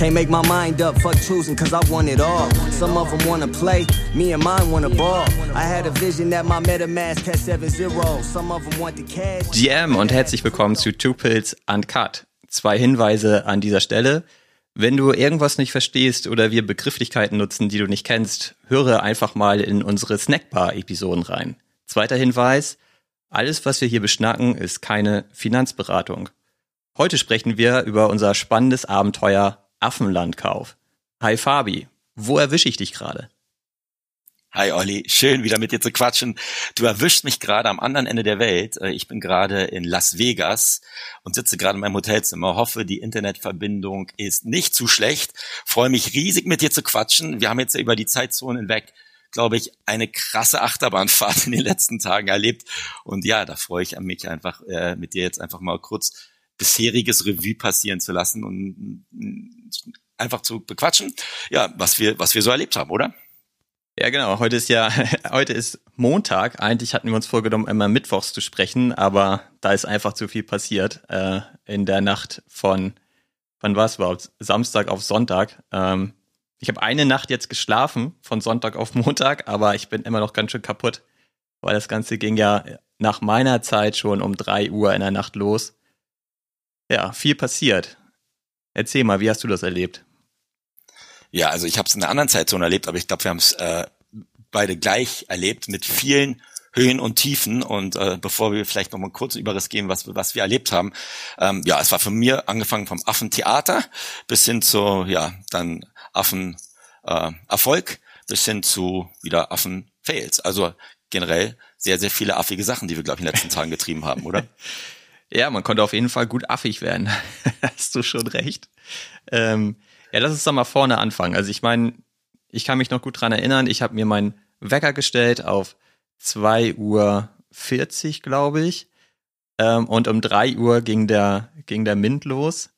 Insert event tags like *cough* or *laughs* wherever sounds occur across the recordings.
Can't make my mind up, fuck choosing, cause I want it all. Some of them wanna play, me and mine wanna ball. I had a vision that my MetaMask had 7-0. Some of them want the cash. GM und herzlich willkommen zu Two Pills Uncut. Zwei Hinweise an dieser Stelle. Wenn du irgendwas nicht verstehst oder wir Begrifflichkeiten nutzen, die du nicht kennst, höre einfach mal in unsere Snackbar-Episoden rein. Zweiter Hinweis, alles, was wir hier beschnacken, ist keine Finanzberatung. Heute sprechen wir über unser spannendes Abenteuer Affenlandkauf. Hi Fabi, wo erwische ich dich gerade? Hi Olli, schön wieder mit dir zu quatschen. Du erwischst mich gerade am anderen Ende der Welt. Äh, ich bin gerade in Las Vegas und sitze gerade in meinem Hotelzimmer. Hoffe, die Internetverbindung ist nicht zu schlecht. Freue mich riesig mit dir zu quatschen. Wir haben jetzt über die Zeitzonen hinweg, glaube ich, eine krasse Achterbahnfahrt in den letzten Tagen erlebt. Und ja, da freue ich mich einfach, äh, mit dir jetzt einfach mal kurz bisheriges Revue passieren zu lassen und einfach zu bequatschen. Ja, was wir, was wir so erlebt haben, oder? Ja, genau. Heute ist ja, *laughs* heute ist Montag. Eigentlich hatten wir uns vorgenommen, immer mittwochs zu sprechen, aber da ist einfach zu viel passiert äh, in der Nacht von, wann war es überhaupt? Samstag auf Sonntag. Ähm, ich habe eine Nacht jetzt geschlafen, von Sonntag auf Montag, aber ich bin immer noch ganz schön kaputt, weil das Ganze ging ja nach meiner Zeit schon um drei Uhr in der Nacht los. Ja, viel passiert. Erzähl mal, wie hast du das erlebt? Ja, also ich habe es in einer anderen Zeitzone erlebt, aber ich glaube, wir haben es äh, beide gleich erlebt mit vielen Höhen und Tiefen. Und äh, bevor wir vielleicht noch mal kurz Überriss geben, was, was wir erlebt haben, ähm, ja, es war für mir angefangen vom Affentheater bis hin zu ja dann Affen äh, Erfolg bis hin zu wieder Affen Fails. Also generell sehr sehr viele affige Sachen, die wir glaube ich in den letzten *laughs* Tagen getrieben haben, oder? *laughs* Ja, man konnte auf jeden Fall gut affig werden. *laughs* Hast du schon recht. Ähm, ja, lass uns doch mal vorne anfangen. Also ich meine, ich kann mich noch gut dran erinnern, ich habe mir meinen Wecker gestellt auf 2 Uhr 40, glaube ich. Ähm, und um 3 Uhr ging der, ging der Mint los.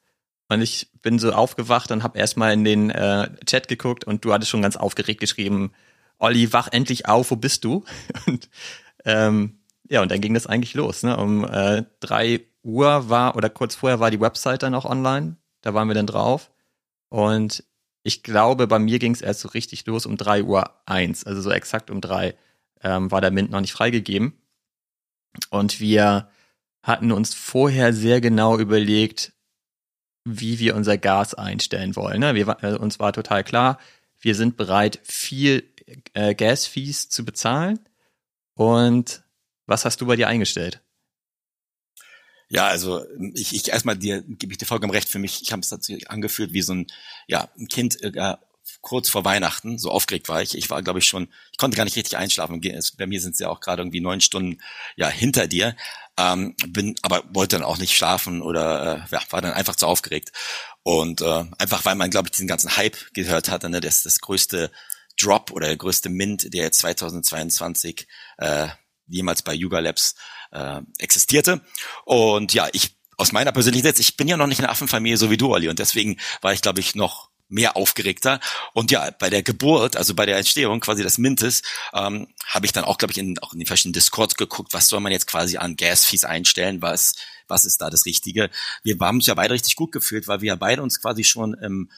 Und ich bin so aufgewacht und habe erstmal in den äh, Chat geguckt und du hattest schon ganz aufgeregt geschrieben, Olli, wach endlich auf, wo bist du? *laughs* Und ähm, ja, und dann ging das eigentlich los. Ne? Um äh, 3 Uhr war, oder kurz vorher war die Website dann auch online. Da waren wir dann drauf. Und ich glaube, bei mir ging es erst so richtig los um 3 Uhr eins, also so exakt um drei ähm, war der Mint noch nicht freigegeben. Und wir hatten uns vorher sehr genau überlegt, wie wir unser Gas einstellen wollen. Ne? Wir, äh, uns war total klar, wir sind bereit, viel äh, Gas-Fees zu bezahlen. Und was hast du bei dir eingestellt? Ja, also ich, ich erstmal dir gebe ich dir vollkommen recht. Für mich, ich habe es dazu angefühlt wie so ein ja ein Kind äh, kurz vor Weihnachten. So aufgeregt war ich. Ich war, glaube ich, schon. Ich konnte gar nicht richtig einschlafen. Bei mir sind es ja auch gerade irgendwie neun Stunden ja hinter dir. Ähm, bin aber wollte dann auch nicht schlafen oder äh, ja, war dann einfach zu aufgeregt und äh, einfach weil man glaube ich diesen ganzen Hype gehört hat, ne, das das größte Drop oder der größte Mint, der jetzt 2022 äh, jemals bei Yuga Labs äh, existierte. Und ja, ich aus meiner persönlichen Sicht, ich bin ja noch nicht eine Affenfamilie so wie du, Olli, und deswegen war ich, glaube ich, noch mehr aufgeregter. Und ja, bei der Geburt, also bei der Entstehung quasi des Mintes, ähm, habe ich dann auch, glaube ich, in, auch in den verschiedenen Discords geguckt, was soll man jetzt quasi an Gas-Fees einstellen, was, was ist da das Richtige. Wir haben uns ja beide richtig gut gefühlt, weil wir ja beide uns quasi schon im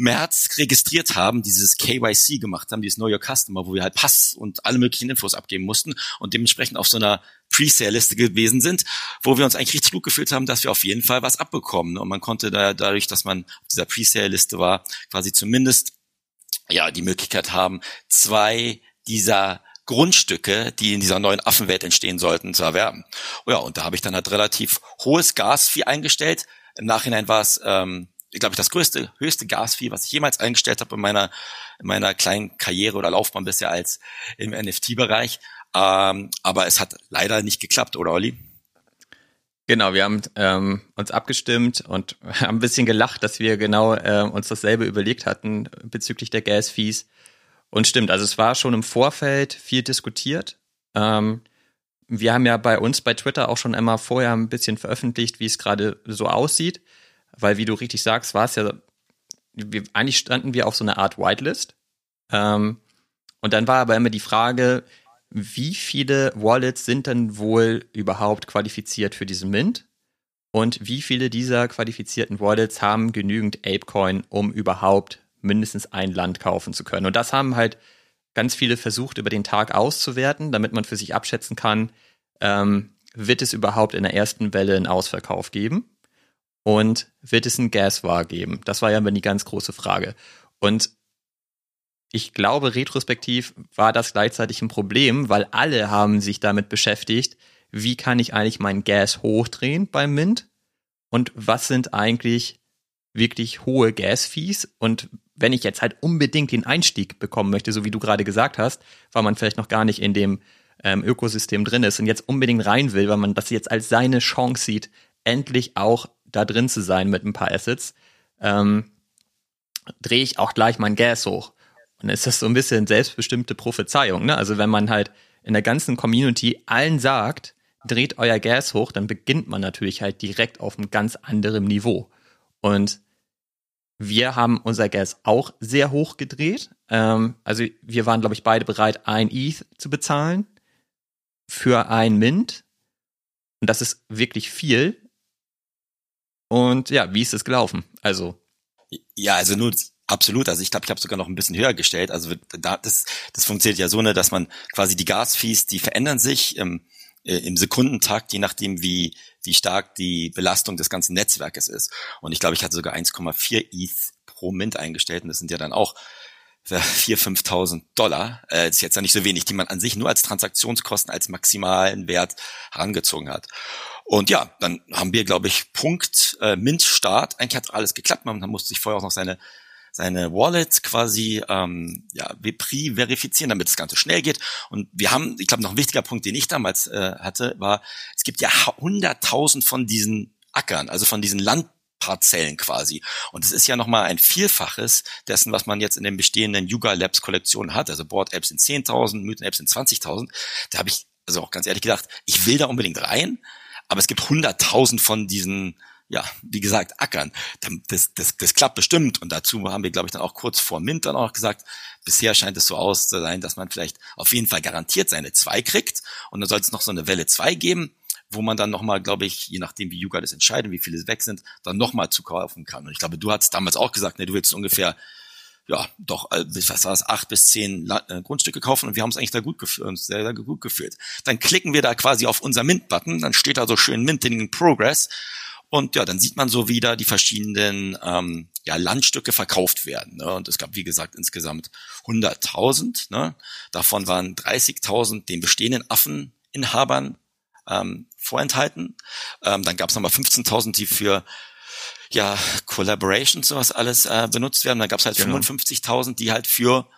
März registriert haben, dieses KYC gemacht haben, dieses Know Your Customer, wo wir halt Pass und alle möglichen Infos abgeben mussten und dementsprechend auf so einer Pre-Sale-Liste gewesen sind, wo wir uns eigentlich richtig gut gefühlt haben, dass wir auf jeden Fall was abbekommen. Und man konnte da dadurch, dass man auf dieser Pre-Sale-Liste war, quasi zumindest ja die Möglichkeit haben, zwei dieser Grundstücke, die in dieser neuen Affenwelt entstehen sollten, zu erwerben. Ja, und da habe ich dann halt relativ hohes Gasvieh eingestellt. Im Nachhinein war es ähm, glaube ich, das größte, höchste Gasvieh, was ich jemals eingestellt habe in meiner, in meiner kleinen Karriere oder Laufbahn bisher als im NFT-Bereich. Ähm, aber es hat leider nicht geklappt, oder Olli? Genau, wir haben ähm, uns abgestimmt und *laughs* haben ein bisschen gelacht, dass wir genau äh, uns dasselbe überlegt hatten bezüglich der Gas-Fees. Und stimmt, also es war schon im Vorfeld viel diskutiert. Ähm, wir haben ja bei uns bei Twitter auch schon einmal vorher ein bisschen veröffentlicht, wie es gerade so aussieht weil wie du richtig sagst, war es ja, wir, eigentlich standen wir auf so einer Art Whitelist. Ähm, und dann war aber immer die Frage, wie viele Wallets sind denn wohl überhaupt qualifiziert für diesen Mint? und wie viele dieser qualifizierten Wallets haben genügend Apecoin, um überhaupt mindestens ein Land kaufen zu können. Und das haben halt ganz viele versucht, über den Tag auszuwerten, damit man für sich abschätzen kann, ähm, wird es überhaupt in der ersten Welle einen Ausverkauf geben? Und wird es einen Gas War geben? Das war ja immer die ganz große Frage. Und ich glaube, retrospektiv war das gleichzeitig ein Problem, weil alle haben sich damit beschäftigt, wie kann ich eigentlich mein Gas hochdrehen beim Mint und was sind eigentlich wirklich hohe Gas-Fees und wenn ich jetzt halt unbedingt den Einstieg bekommen möchte, so wie du gerade gesagt hast, weil man vielleicht noch gar nicht in dem ähm, Ökosystem drin ist und jetzt unbedingt rein will, weil man das jetzt als seine Chance sieht, endlich auch da drin zu sein mit ein paar Assets, ähm, drehe ich auch gleich mein Gas hoch. Und ist das so ein bisschen selbstbestimmte Prophezeiung, ne? Also wenn man halt in der ganzen Community allen sagt, dreht euer Gas hoch, dann beginnt man natürlich halt direkt auf einem ganz anderen Niveau. Und wir haben unser Gas auch sehr hoch gedreht. Ähm, also wir waren, glaube ich, beide bereit, ein ETH zu bezahlen für ein Mint. Und das ist wirklich viel. Und ja, wie ist es gelaufen? Also. Ja, also nur absolut. Also ich glaube, ich habe sogar noch ein bisschen höher gestellt. Also da, das, das funktioniert ja so, ne, dass man quasi die Gasfees, die verändern sich. Ähm, äh, im Sekundentakt, je nachdem, wie, wie stark die Belastung des ganzen Netzwerkes ist. Und ich glaube, ich hatte sogar 1,4 ETH pro Mint eingestellt und das sind ja dann auch 4.000, 5.000 Dollar. Äh, das ist jetzt ja nicht so wenig, die man an sich nur als Transaktionskosten, als maximalen Wert herangezogen hat. Und ja, dann haben wir, glaube ich, Punkt äh, Mint-Start. Eigentlich hat alles geklappt. Man, musste sich vorher auch noch seine seine Wallet quasi ähm, ja, Vepri verifizieren, damit das Ganze schnell geht. Und wir haben, ich glaube, noch ein wichtiger Punkt, den ich damals äh, hatte, war, es gibt ja hunderttausend von diesen Ackern, also von diesen Landparzellen quasi. Und es ist ja nochmal ein Vielfaches dessen, was man jetzt in den bestehenden Yuga Labs Kollektionen hat. Also Board Apps sind 10.000, Mythen Apps sind 20.000. Da habe ich also auch ganz ehrlich gedacht, ich will da unbedingt rein, aber es gibt hunderttausend von diesen ja, wie gesagt, ackern. Das, das, das klappt bestimmt. Und dazu haben wir, glaube ich, dann auch kurz vor Mint dann auch gesagt, bisher scheint es so aus zu sein, dass man vielleicht auf jeden Fall garantiert seine zwei kriegt. Und dann soll es noch so eine Welle zwei geben, wo man dann nochmal, glaube ich, je nachdem, wie Yuga das entscheidet, wie viele weg sind, dann nochmal zu kaufen kann. Und ich glaube, du hast damals auch gesagt, ne, du willst ungefähr ja, doch, äh, was war es, acht bis zehn äh, Grundstücke kaufen und wir haben es eigentlich da gut sehr, sehr gut geführt. Dann klicken wir da quasi auf unser Mint-Button, dann steht da so schön Minting in Progress und ja, dann sieht man so wieder die verschiedenen ähm, ja, Landstücke verkauft werden. Ne? Und es gab, wie gesagt, insgesamt 100.000. Ne? Davon waren 30.000 den bestehenden Affeninhabern ähm, vorenthalten. Ähm, dann gab es nochmal 15.000, die für ja, Collaborations sowas alles äh, benutzt werden. Dann gab es halt genau. 55.000, die halt für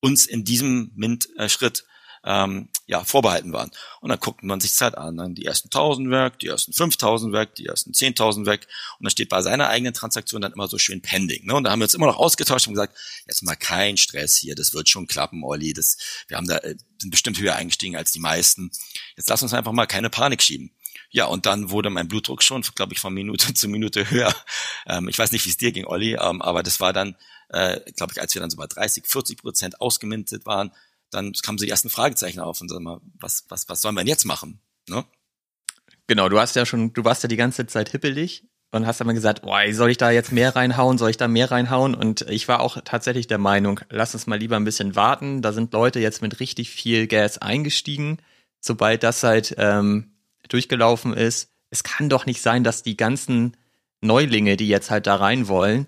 uns in diesem Mint-Schritt ähm, ja, vorbehalten waren. Und dann guckt man sich Zeit an, dann die ersten 1000 weg, die ersten 5000 weg, die ersten 10.000 weg und dann steht bei seiner eigenen Transaktion dann immer so schön pending. Ne? Und da haben wir uns immer noch ausgetauscht und gesagt, jetzt mal kein Stress hier, das wird schon klappen, Olli, das, wir haben da, äh, sind bestimmt höher eingestiegen als die meisten. Jetzt lass uns einfach mal keine Panik schieben. Ja, und dann wurde mein Blutdruck schon, glaube ich, von Minute *laughs* zu Minute höher. Ähm, ich weiß nicht, wie es dir ging, Olli, ähm, aber das war dann, äh, glaube ich, als wir dann so bei 30, 40 Prozent ausgemintet waren, dann kamen so die ersten Fragezeichen auf und sag mal, was, was, was sollen wir denn jetzt machen? Ne? Genau, du hast ja schon, du warst ja die ganze Zeit hippelig und hast dann gesagt, boah, soll ich da jetzt mehr reinhauen, soll ich da mehr reinhauen? Und ich war auch tatsächlich der Meinung, lass uns mal lieber ein bisschen warten. Da sind Leute jetzt mit richtig viel Gas eingestiegen. Sobald das halt ähm, durchgelaufen ist, es kann doch nicht sein, dass die ganzen Neulinge, die jetzt halt da rein wollen,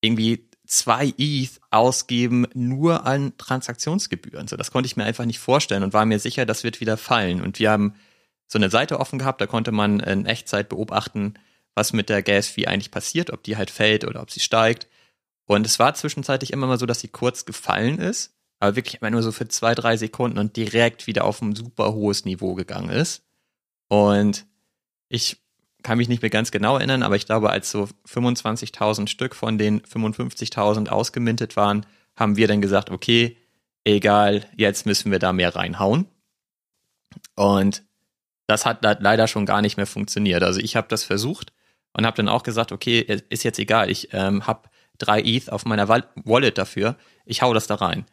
irgendwie zwei ETH ausgeben nur an Transaktionsgebühren. So, das konnte ich mir einfach nicht vorstellen und war mir sicher, das wird wieder fallen. Und wir haben so eine Seite offen gehabt, da konnte man in Echtzeit beobachten, was mit der Gas-Fee eigentlich passiert, ob die halt fällt oder ob sie steigt. Und es war zwischenzeitlich immer mal so, dass sie kurz gefallen ist, aber wirklich immer nur so für zwei, drei Sekunden und direkt wieder auf ein super hohes Niveau gegangen ist. Und ich kann mich nicht mehr ganz genau erinnern, aber ich glaube, als so 25.000 Stück von den 55.000 ausgemintet waren, haben wir dann gesagt, okay, egal, jetzt müssen wir da mehr reinhauen. Und das hat leider schon gar nicht mehr funktioniert. Also ich habe das versucht und habe dann auch gesagt, okay, ist jetzt egal, ich ähm, habe drei ETH auf meiner Wallet dafür, ich hau das da rein.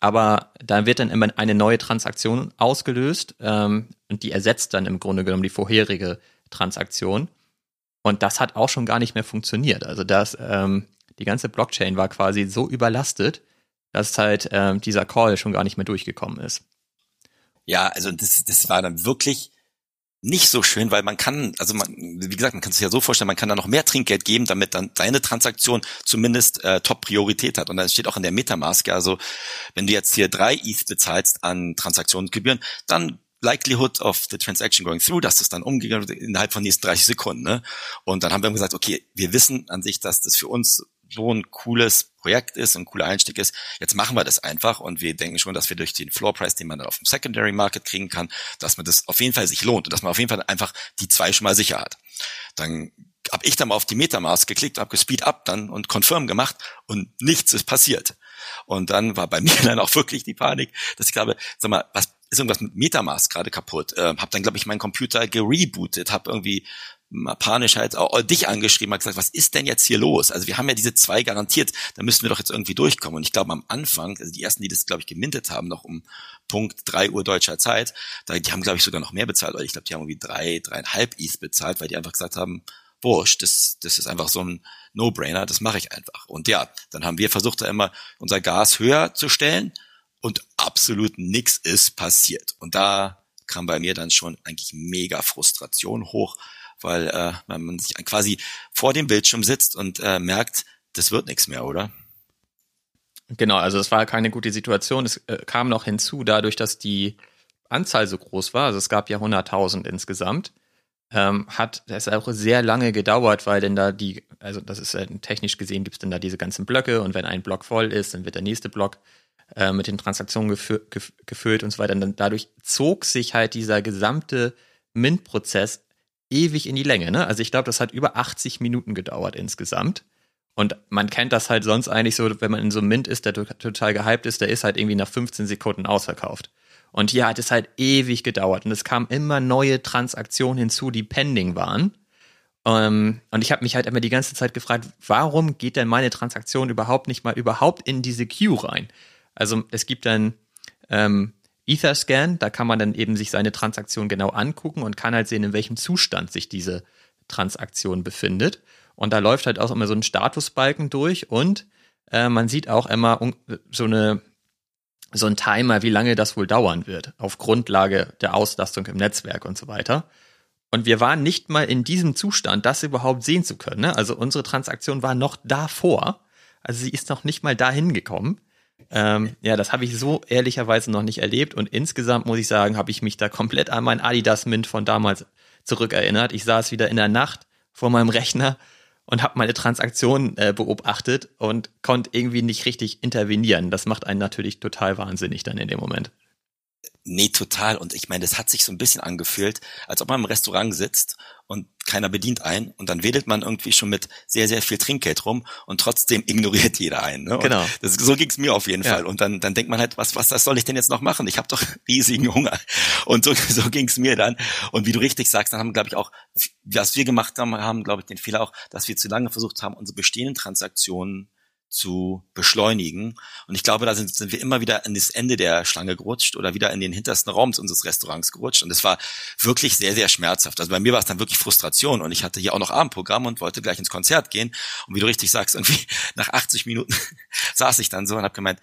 Aber da wird dann immer eine neue Transaktion ausgelöst ähm, und die ersetzt dann im Grunde genommen die vorherige Transaktion. Und das hat auch schon gar nicht mehr funktioniert. Also das, ähm, die ganze Blockchain war quasi so überlastet, dass halt ähm, dieser Call schon gar nicht mehr durchgekommen ist. Ja, also das, das war dann wirklich nicht so schön, weil man kann, also man, wie gesagt, man kann sich ja so vorstellen, man kann da noch mehr Trinkgeld geben, damit dann deine Transaktion zumindest äh, Top-Priorität hat. Und dann steht auch in der Metamask, also wenn du jetzt hier drei ETH bezahlst an Transaktionsgebühren, dann Likelihood of the transaction going through, dass das dann umgegangen wird innerhalb von nächsten 30 Sekunden. Ne? Und dann haben wir gesagt, okay, wir wissen an sich, dass das für uns so ein cooles Projekt ist, ein cooler Einstieg ist. Jetzt machen wir das einfach und wir denken schon, dass wir durch den Floor Price, den man dann auf dem Secondary Market kriegen kann, dass man das auf jeden Fall sich lohnt und dass man auf jeden Fall einfach die zwei schon mal sicher hat. Dann habe ich dann mal auf die Metamask geklickt, habe gespeed up dann und confirm gemacht und nichts ist passiert. Und dann war bei *laughs* mir dann auch wirklich die Panik, dass ich glaube, sag mal, was ist irgendwas mit Metamask gerade kaputt? Äh, habe dann glaube ich meinen Computer gerebootet, habe irgendwie panisch halt auch dich angeschrieben, hat gesagt, was ist denn jetzt hier los? Also wir haben ja diese zwei garantiert, da müssen wir doch jetzt irgendwie durchkommen. Und ich glaube am Anfang, also die ersten, die das, glaube ich, gemintet haben, noch um Punkt drei Uhr deutscher Zeit, da, die haben, glaube ich, sogar noch mehr bezahlt, ich glaube, die haben irgendwie drei, dreieinhalb Is bezahlt, weil die einfach gesagt haben, wurscht, das, das ist einfach so ein No-Brainer, das mache ich einfach. Und ja, dann haben wir versucht, da immer unser Gas höher zu stellen und absolut nichts ist passiert. Und da kam bei mir dann schon eigentlich mega Frustration hoch, weil äh, man sich quasi vor dem Bildschirm sitzt und äh, merkt, das wird nichts mehr, oder? Genau, also es war keine gute Situation. Es äh, kam noch hinzu, dadurch, dass die Anzahl so groß war, also es gab ja 100.000 insgesamt, ähm, hat es auch sehr lange gedauert, weil denn da die, also das ist äh, technisch gesehen, gibt es dann da diese ganzen Blöcke und wenn ein Block voll ist, dann wird der nächste Block äh, mit den Transaktionen gefü gefüllt und so weiter. Und dann dadurch zog sich halt dieser gesamte Mint-Prozess ewig in die Länge. Ne? Also ich glaube, das hat über 80 Minuten gedauert insgesamt. Und man kennt das halt sonst eigentlich so, wenn man in so einem Mint ist, der total gehypt ist, der ist halt irgendwie nach 15 Sekunden ausverkauft. Und hier hat es halt ewig gedauert und es kamen immer neue Transaktionen hinzu, die pending waren. Ähm, und ich habe mich halt immer die ganze Zeit gefragt, warum geht denn meine Transaktion überhaupt nicht mal überhaupt in diese Queue rein? Also es gibt dann ähm, Etherscan, da kann man dann eben sich seine Transaktion genau angucken und kann halt sehen, in welchem Zustand sich diese Transaktion befindet. Und da läuft halt auch immer so ein Statusbalken durch und äh, man sieht auch immer so eine so ein Timer, wie lange das wohl dauern wird, auf Grundlage der Auslastung im Netzwerk und so weiter. Und wir waren nicht mal in diesem Zustand, das überhaupt sehen zu können. Ne? Also unsere Transaktion war noch davor. Also sie ist noch nicht mal dahin gekommen. Ähm, ja, das habe ich so ehrlicherweise noch nicht erlebt und insgesamt muss ich sagen, habe ich mich da komplett an mein Adidas Mint von damals zurückerinnert. Ich saß wieder in der Nacht vor meinem Rechner und habe meine Transaktion äh, beobachtet und konnte irgendwie nicht richtig intervenieren. Das macht einen natürlich total wahnsinnig dann in dem Moment. Nee, total. Und ich meine, das hat sich so ein bisschen angefühlt, als ob man im Restaurant sitzt und keiner bedient ein und dann wedelt man irgendwie schon mit sehr, sehr viel Trinkgeld rum und trotzdem *laughs* ignoriert jeder einen. Ne? Genau. Das, so ging's mir auf jeden ja. Fall. Und dann, dann denkt man halt, was, was, was soll ich denn jetzt noch machen? Ich habe doch *laughs* riesigen Hunger. Und so, *laughs* so ging's mir dann. Und wie du richtig sagst, dann haben, glaube ich, auch, was wir gemacht haben, haben, glaube ich, den Fehler auch, dass wir zu lange versucht haben, unsere bestehenden Transaktionen zu beschleunigen. Und ich glaube, da sind, sind wir immer wieder an das Ende der Schlange gerutscht oder wieder in den hintersten Raum unseres Restaurants gerutscht. Und es war wirklich sehr, sehr schmerzhaft. Also bei mir war es dann wirklich Frustration. Und ich hatte hier auch noch Abendprogramm und wollte gleich ins Konzert gehen. Und wie du richtig sagst, irgendwie *laughs* nach 80 Minuten *laughs* saß ich dann so und habe gemeint,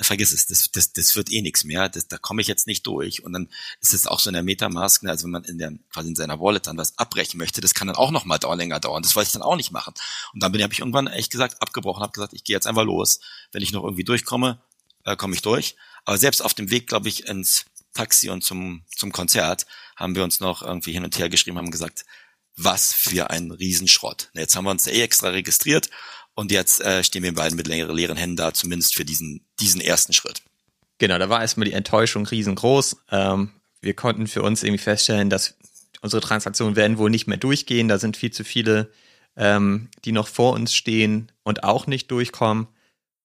vergiss es, das, das, das wird eh nichts mehr, das, da komme ich jetzt nicht durch. Und dann ist es auch so in der Metamask, ne, also wenn man in der, quasi in seiner Wallet dann was abbrechen möchte, das kann dann auch noch mal dauer, länger dauern. Das wollte ich dann auch nicht machen. Und dann bin habe ich irgendwann echt gesagt, abgebrochen, habe gesagt, ich gehe jetzt einfach los. Wenn ich noch irgendwie durchkomme, äh, komme ich durch. Aber selbst auf dem Weg, glaube ich, ins Taxi und zum, zum Konzert haben wir uns noch irgendwie hin und her geschrieben, haben gesagt, was für ein Riesenschrott. Jetzt haben wir uns eh extra registriert und jetzt äh, stehen wir beiden mit leeren Händen da, zumindest für diesen, diesen ersten Schritt. Genau, da war erstmal die Enttäuschung riesengroß. Ähm, wir konnten für uns irgendwie feststellen, dass unsere Transaktionen werden wohl nicht mehr durchgehen. Da sind viel zu viele, ähm, die noch vor uns stehen und auch nicht durchkommen.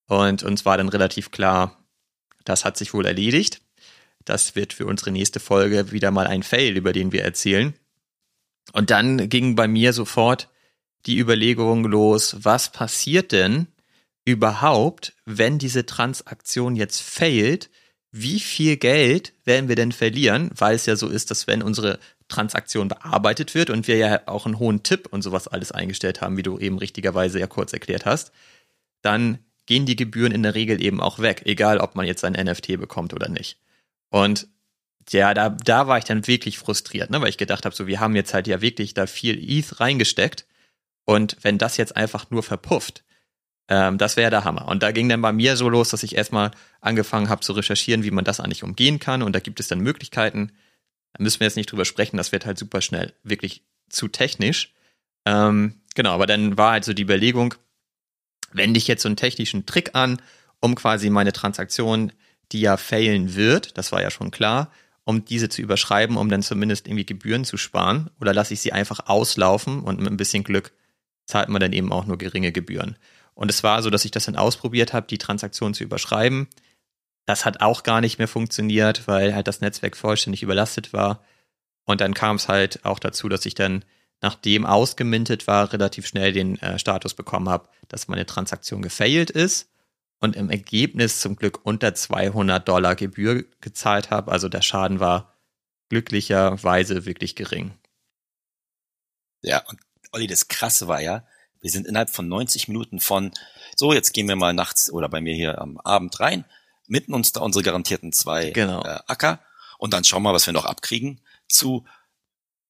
Und uns war dann relativ klar, das hat sich wohl erledigt. Das wird für unsere nächste Folge wieder mal ein Fail, über den wir erzählen. Und dann ging bei mir sofort die Überlegung los, was passiert denn überhaupt, wenn diese Transaktion jetzt failt? Wie viel Geld werden wir denn verlieren? Weil es ja so ist, dass wenn unsere Transaktion bearbeitet wird und wir ja auch einen hohen Tipp und sowas alles eingestellt haben, wie du eben richtigerweise ja kurz erklärt hast, dann gehen die Gebühren in der Regel eben auch weg, egal ob man jetzt ein NFT bekommt oder nicht. Und ja, da, da war ich dann wirklich frustriert, ne, weil ich gedacht habe, so, wir haben jetzt halt ja wirklich da viel ETH reingesteckt und wenn das jetzt einfach nur verpufft, ähm, das wäre der Hammer. Und da ging dann bei mir so los, dass ich erstmal angefangen habe zu recherchieren, wie man das eigentlich umgehen kann. Und da gibt es dann Möglichkeiten. Da müssen wir jetzt nicht drüber sprechen, das wird halt super schnell wirklich zu technisch. Ähm, genau, aber dann war halt so die Überlegung, wende ich jetzt so einen technischen Trick an, um quasi meine Transaktion, die ja failen wird, das war ja schon klar, um diese zu überschreiben, um dann zumindest irgendwie Gebühren zu sparen, oder lasse ich sie einfach auslaufen und mit ein bisschen Glück zahlt man dann eben auch nur geringe Gebühren. Und es war so, dass ich das dann ausprobiert habe, die Transaktion zu überschreiben. Das hat auch gar nicht mehr funktioniert, weil halt das Netzwerk vollständig überlastet war. Und dann kam es halt auch dazu, dass ich dann, nachdem ausgemintet war, relativ schnell den äh, Status bekommen habe, dass meine Transaktion gefailt ist und im Ergebnis zum Glück unter 200 Dollar Gebühr gezahlt habe. Also der Schaden war glücklicherweise wirklich gering. Ja, und Olli, das Krasse war ja, wir sind innerhalb von 90 Minuten von, so, jetzt gehen wir mal nachts oder bei mir hier am Abend rein, mitten uns da unsere garantierten zwei genau. äh, Acker und dann schauen wir, was wir noch abkriegen, zu,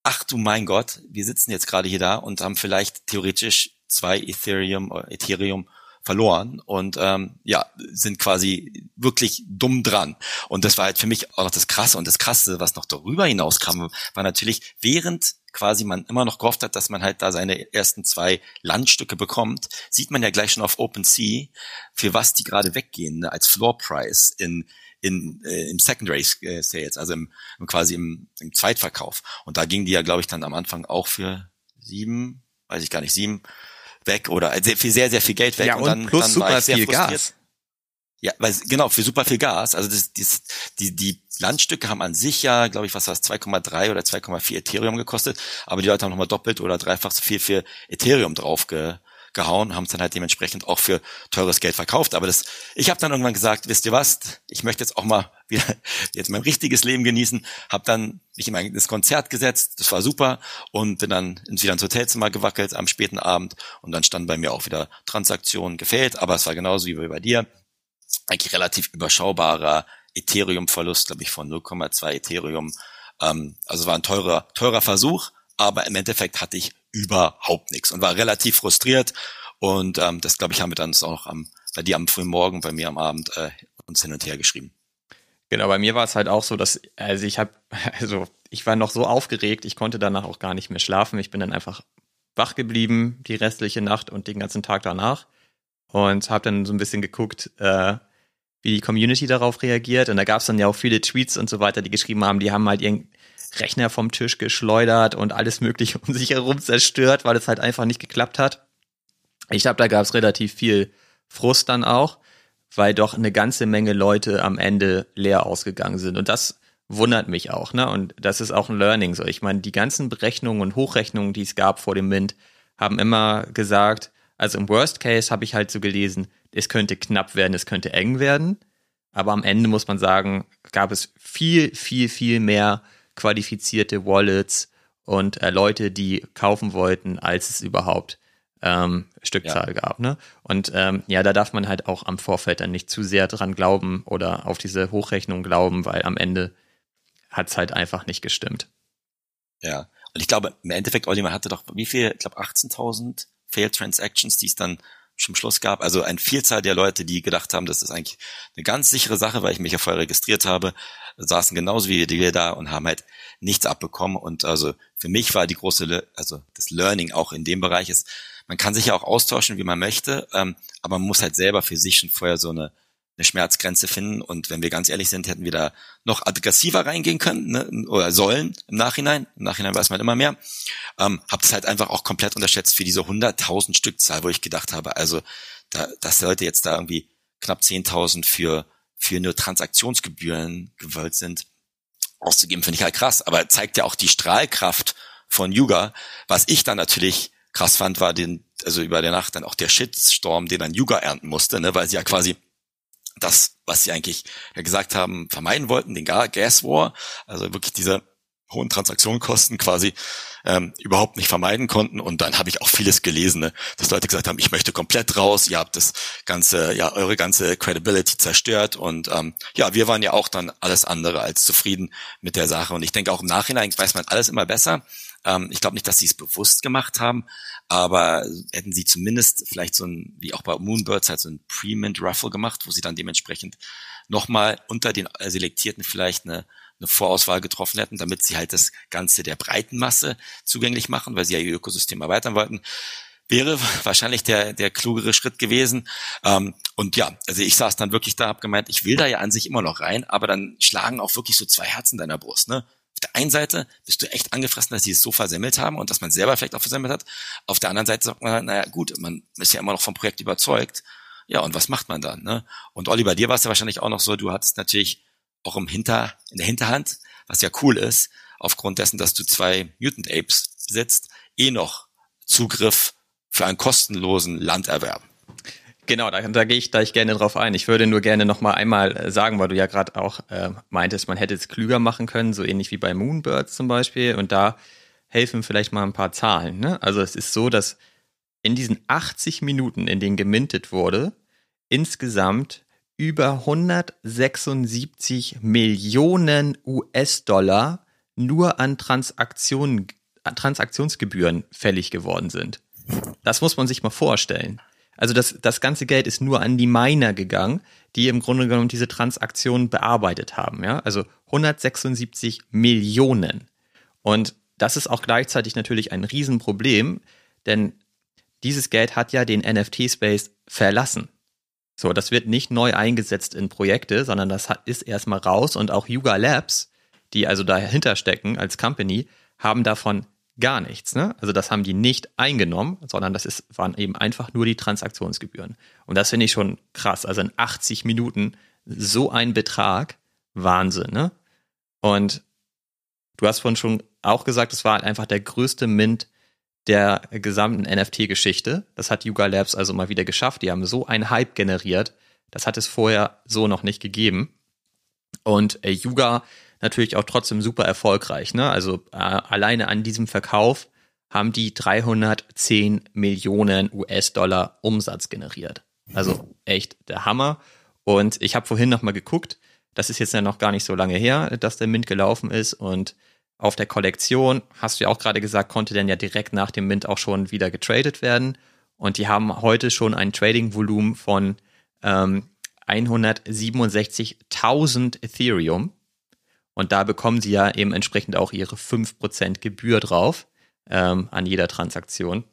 ach du mein Gott, wir sitzen jetzt gerade hier da und haben vielleicht theoretisch zwei Ethereum, äh, Ethereum verloren und ähm, ja, sind quasi wirklich dumm dran. Und das war halt für mich auch noch das Krasse. Und das Krasse, was noch darüber hinaus kam, war natürlich, während quasi man immer noch gehofft hat, dass man halt da seine ersten zwei Landstücke bekommt, sieht man ja gleich schon auf OpenSea, für was die gerade weggehen, ne, als Floor Price in in, äh, im Secondary äh, Sales, also im, im quasi im, im Zweitverkauf. Und da gingen die ja, glaube ich, dann am Anfang auch für sieben, weiß ich gar nicht, sieben weg oder sehr viel, sehr, sehr viel Geld weg. Ja, und, und dann, plus dann super viel Gas. Ja, weil genau, für super viel Gas. Also das, das, die, die Landstücke haben an sich ja, glaube ich, was war es, 2,3 oder 2,4 Ethereum gekostet, aber die Leute haben nochmal doppelt oder dreifach so viel für Ethereum drauf ge, gehauen, haben es dann halt dementsprechend auch für teures Geld verkauft. Aber das, ich habe dann irgendwann gesagt, wisst ihr was, ich möchte jetzt auch mal wieder *laughs* jetzt mein richtiges Leben genießen, habe dann mich in mein das Konzert gesetzt, das war super und bin dann wieder ins Hotelzimmer gewackelt am späten Abend und dann standen bei mir auch wieder Transaktionen gefällt, aber es war genauso wie bei dir, eigentlich relativ überschaubarer Ethereum-Verlust, glaube ich, von 0,2 Ethereum. Ähm, also war ein teurer, teurer Versuch, aber im Endeffekt hatte ich überhaupt nichts und war relativ frustriert. Und ähm, das, glaube ich, haben wir dann auch am, bei dir am frühen Morgen, bei mir am Abend äh, uns hin und her geschrieben. Genau, bei mir war es halt auch so, dass, also ich habe, *laughs* also ich war noch so aufgeregt, ich konnte danach auch gar nicht mehr schlafen. Ich bin dann einfach wach geblieben die restliche Nacht und den ganzen Tag danach und habe dann so ein bisschen geguckt, äh, wie die Community darauf reagiert. Und da gab es dann ja auch viele Tweets und so weiter, die geschrieben haben, die haben halt ihren Rechner vom Tisch geschleudert und alles Mögliche um sich herum zerstört, weil es halt einfach nicht geklappt hat. Ich glaube, da gab es relativ viel Frust dann auch, weil doch eine ganze Menge Leute am Ende leer ausgegangen sind. Und das wundert mich auch, ne? Und das ist auch ein Learning so. Ich meine, die ganzen Berechnungen und Hochrechnungen, die es gab vor dem Mint, haben immer gesagt, also im Worst Case habe ich halt so gelesen, es könnte knapp werden, es könnte eng werden. Aber am Ende muss man sagen, gab es viel, viel, viel mehr qualifizierte Wallets und äh, Leute, die kaufen wollten, als es überhaupt ähm, Stückzahl ja. gab. Ne? Und ähm, ja, da darf man halt auch am Vorfeld dann nicht zu sehr dran glauben oder auf diese Hochrechnung glauben, weil am Ende hat es halt einfach nicht gestimmt. Ja, und ich glaube, im Endeffekt, Olli, man hatte doch, wie viel, ich glaube 18.000 Failed Transactions, die es dann zum Schluss gab. Also ein Vielzahl der Leute, die gedacht haben, das ist eigentlich eine ganz sichere Sache, weil ich mich ja vorher registriert habe, saßen genauso wie wir da und haben halt nichts abbekommen. Und also für mich war die große, also das Learning auch in dem Bereich ist, man kann sich ja auch austauschen, wie man möchte, ähm, aber man muss halt selber für sich schon vorher so eine eine Schmerzgrenze finden. Und wenn wir ganz ehrlich sind, hätten wir da noch aggressiver reingehen können ne? oder sollen im Nachhinein. Im Nachhinein weiß man immer mehr. Ähm, hab das halt einfach auch komplett unterschätzt für diese 100.000 Stückzahl, wo ich gedacht habe, also da, dass Leute jetzt da irgendwie knapp 10.000 für für nur Transaktionsgebühren gewollt sind, auszugeben, finde ich halt krass. Aber zeigt ja auch die Strahlkraft von Yuga. Was ich dann natürlich krass fand, war den, also über der Nacht dann auch der Shitstorm, den dann Yuga ernten musste, ne, weil sie ja quasi das, was sie eigentlich ja gesagt haben, vermeiden wollten, den Gas War, also wirklich diese hohen Transaktionskosten quasi ähm, überhaupt nicht vermeiden konnten. Und dann habe ich auch vieles gelesen, ne, dass Leute gesagt haben, ich möchte komplett raus, ihr habt das ganze, ja, eure ganze Credibility zerstört. Und ähm, ja, wir waren ja auch dann alles andere als zufrieden mit der Sache. Und ich denke auch im Nachhinein weiß man alles immer besser. Ähm, ich glaube nicht, dass sie es bewusst gemacht haben, aber hätten sie zumindest vielleicht so ein, wie auch bei Moonbirds, halt so ein Pre-Mint Ruffle gemacht, wo sie dann dementsprechend nochmal unter den Selektierten vielleicht eine eine Vorauswahl getroffen hätten, damit sie halt das Ganze der breiten Masse zugänglich machen, weil sie ja ihr Ökosystem erweitern wollten wäre wahrscheinlich der, der klugere Schritt gewesen. Ähm, und ja, also ich saß dann wirklich da, hab gemeint, ich will da ja an sich immer noch rein, aber dann schlagen auch wirklich so zwei Herzen deiner Brust. Ne? Auf der einen Seite bist du echt angefressen, dass sie es so versemmelt haben und dass man selber vielleicht auch versemmelt hat. Auf der anderen Seite sagt man, naja gut, man ist ja immer noch vom Projekt überzeugt. Ja, und was macht man dann? Ne? Und Olli, bei dir war es ja wahrscheinlich auch noch so, du hattest natürlich auch im Hinter, in der Hinterhand, was ja cool ist, aufgrund dessen, dass du zwei Mutant Apes besitzt, eh noch Zugriff für einen kostenlosen Landerwerb. Genau, da, da gehe ich gleich gerne drauf ein. Ich würde nur gerne noch mal einmal äh, sagen, weil du ja gerade auch äh, meintest, man hätte es klüger machen können, so ähnlich wie bei Moonbirds zum Beispiel. Und da helfen vielleicht mal ein paar Zahlen. Ne? Also es ist so, dass in diesen 80 Minuten, in denen gemintet wurde, insgesamt über 176 Millionen US-Dollar nur an Transaktionen, Transaktionsgebühren fällig geworden sind. Das muss man sich mal vorstellen. Also das, das ganze Geld ist nur an die Miner gegangen, die im Grunde genommen diese Transaktionen bearbeitet haben. Ja? Also 176 Millionen. Und das ist auch gleichzeitig natürlich ein Riesenproblem, denn dieses Geld hat ja den NFT-Space verlassen. So, das wird nicht neu eingesetzt in Projekte, sondern das ist erstmal raus und auch Yuga Labs, die also dahinter stecken als Company, haben davon gar nichts. Ne? Also das haben die nicht eingenommen, sondern das ist, waren eben einfach nur die Transaktionsgebühren. Und das finde ich schon krass. Also in 80 Minuten so ein Betrag, Wahnsinn. Ne? Und du hast vorhin schon auch gesagt, es war halt einfach der größte Mint der gesamten NFT-Geschichte. Das hat Yuga Labs also mal wieder geschafft. Die haben so einen Hype generiert. Das hat es vorher so noch nicht gegeben. Und äh, Yuga natürlich auch trotzdem super erfolgreich. Ne? Also äh, alleine an diesem Verkauf haben die 310 Millionen US-Dollar Umsatz generiert. Also echt der Hammer. Und ich habe vorhin noch mal geguckt. Das ist jetzt ja noch gar nicht so lange her, dass der Mint gelaufen ist. Und auf der Kollektion, hast du ja auch gerade gesagt, konnte dann ja direkt nach dem Mint auch schon wieder getradet werden. Und die haben heute schon ein Trading-Volumen von ähm, 167.000 Ethereum. Und da bekommen sie ja eben entsprechend auch ihre 5% Gebühr drauf ähm, an jeder Transaktion.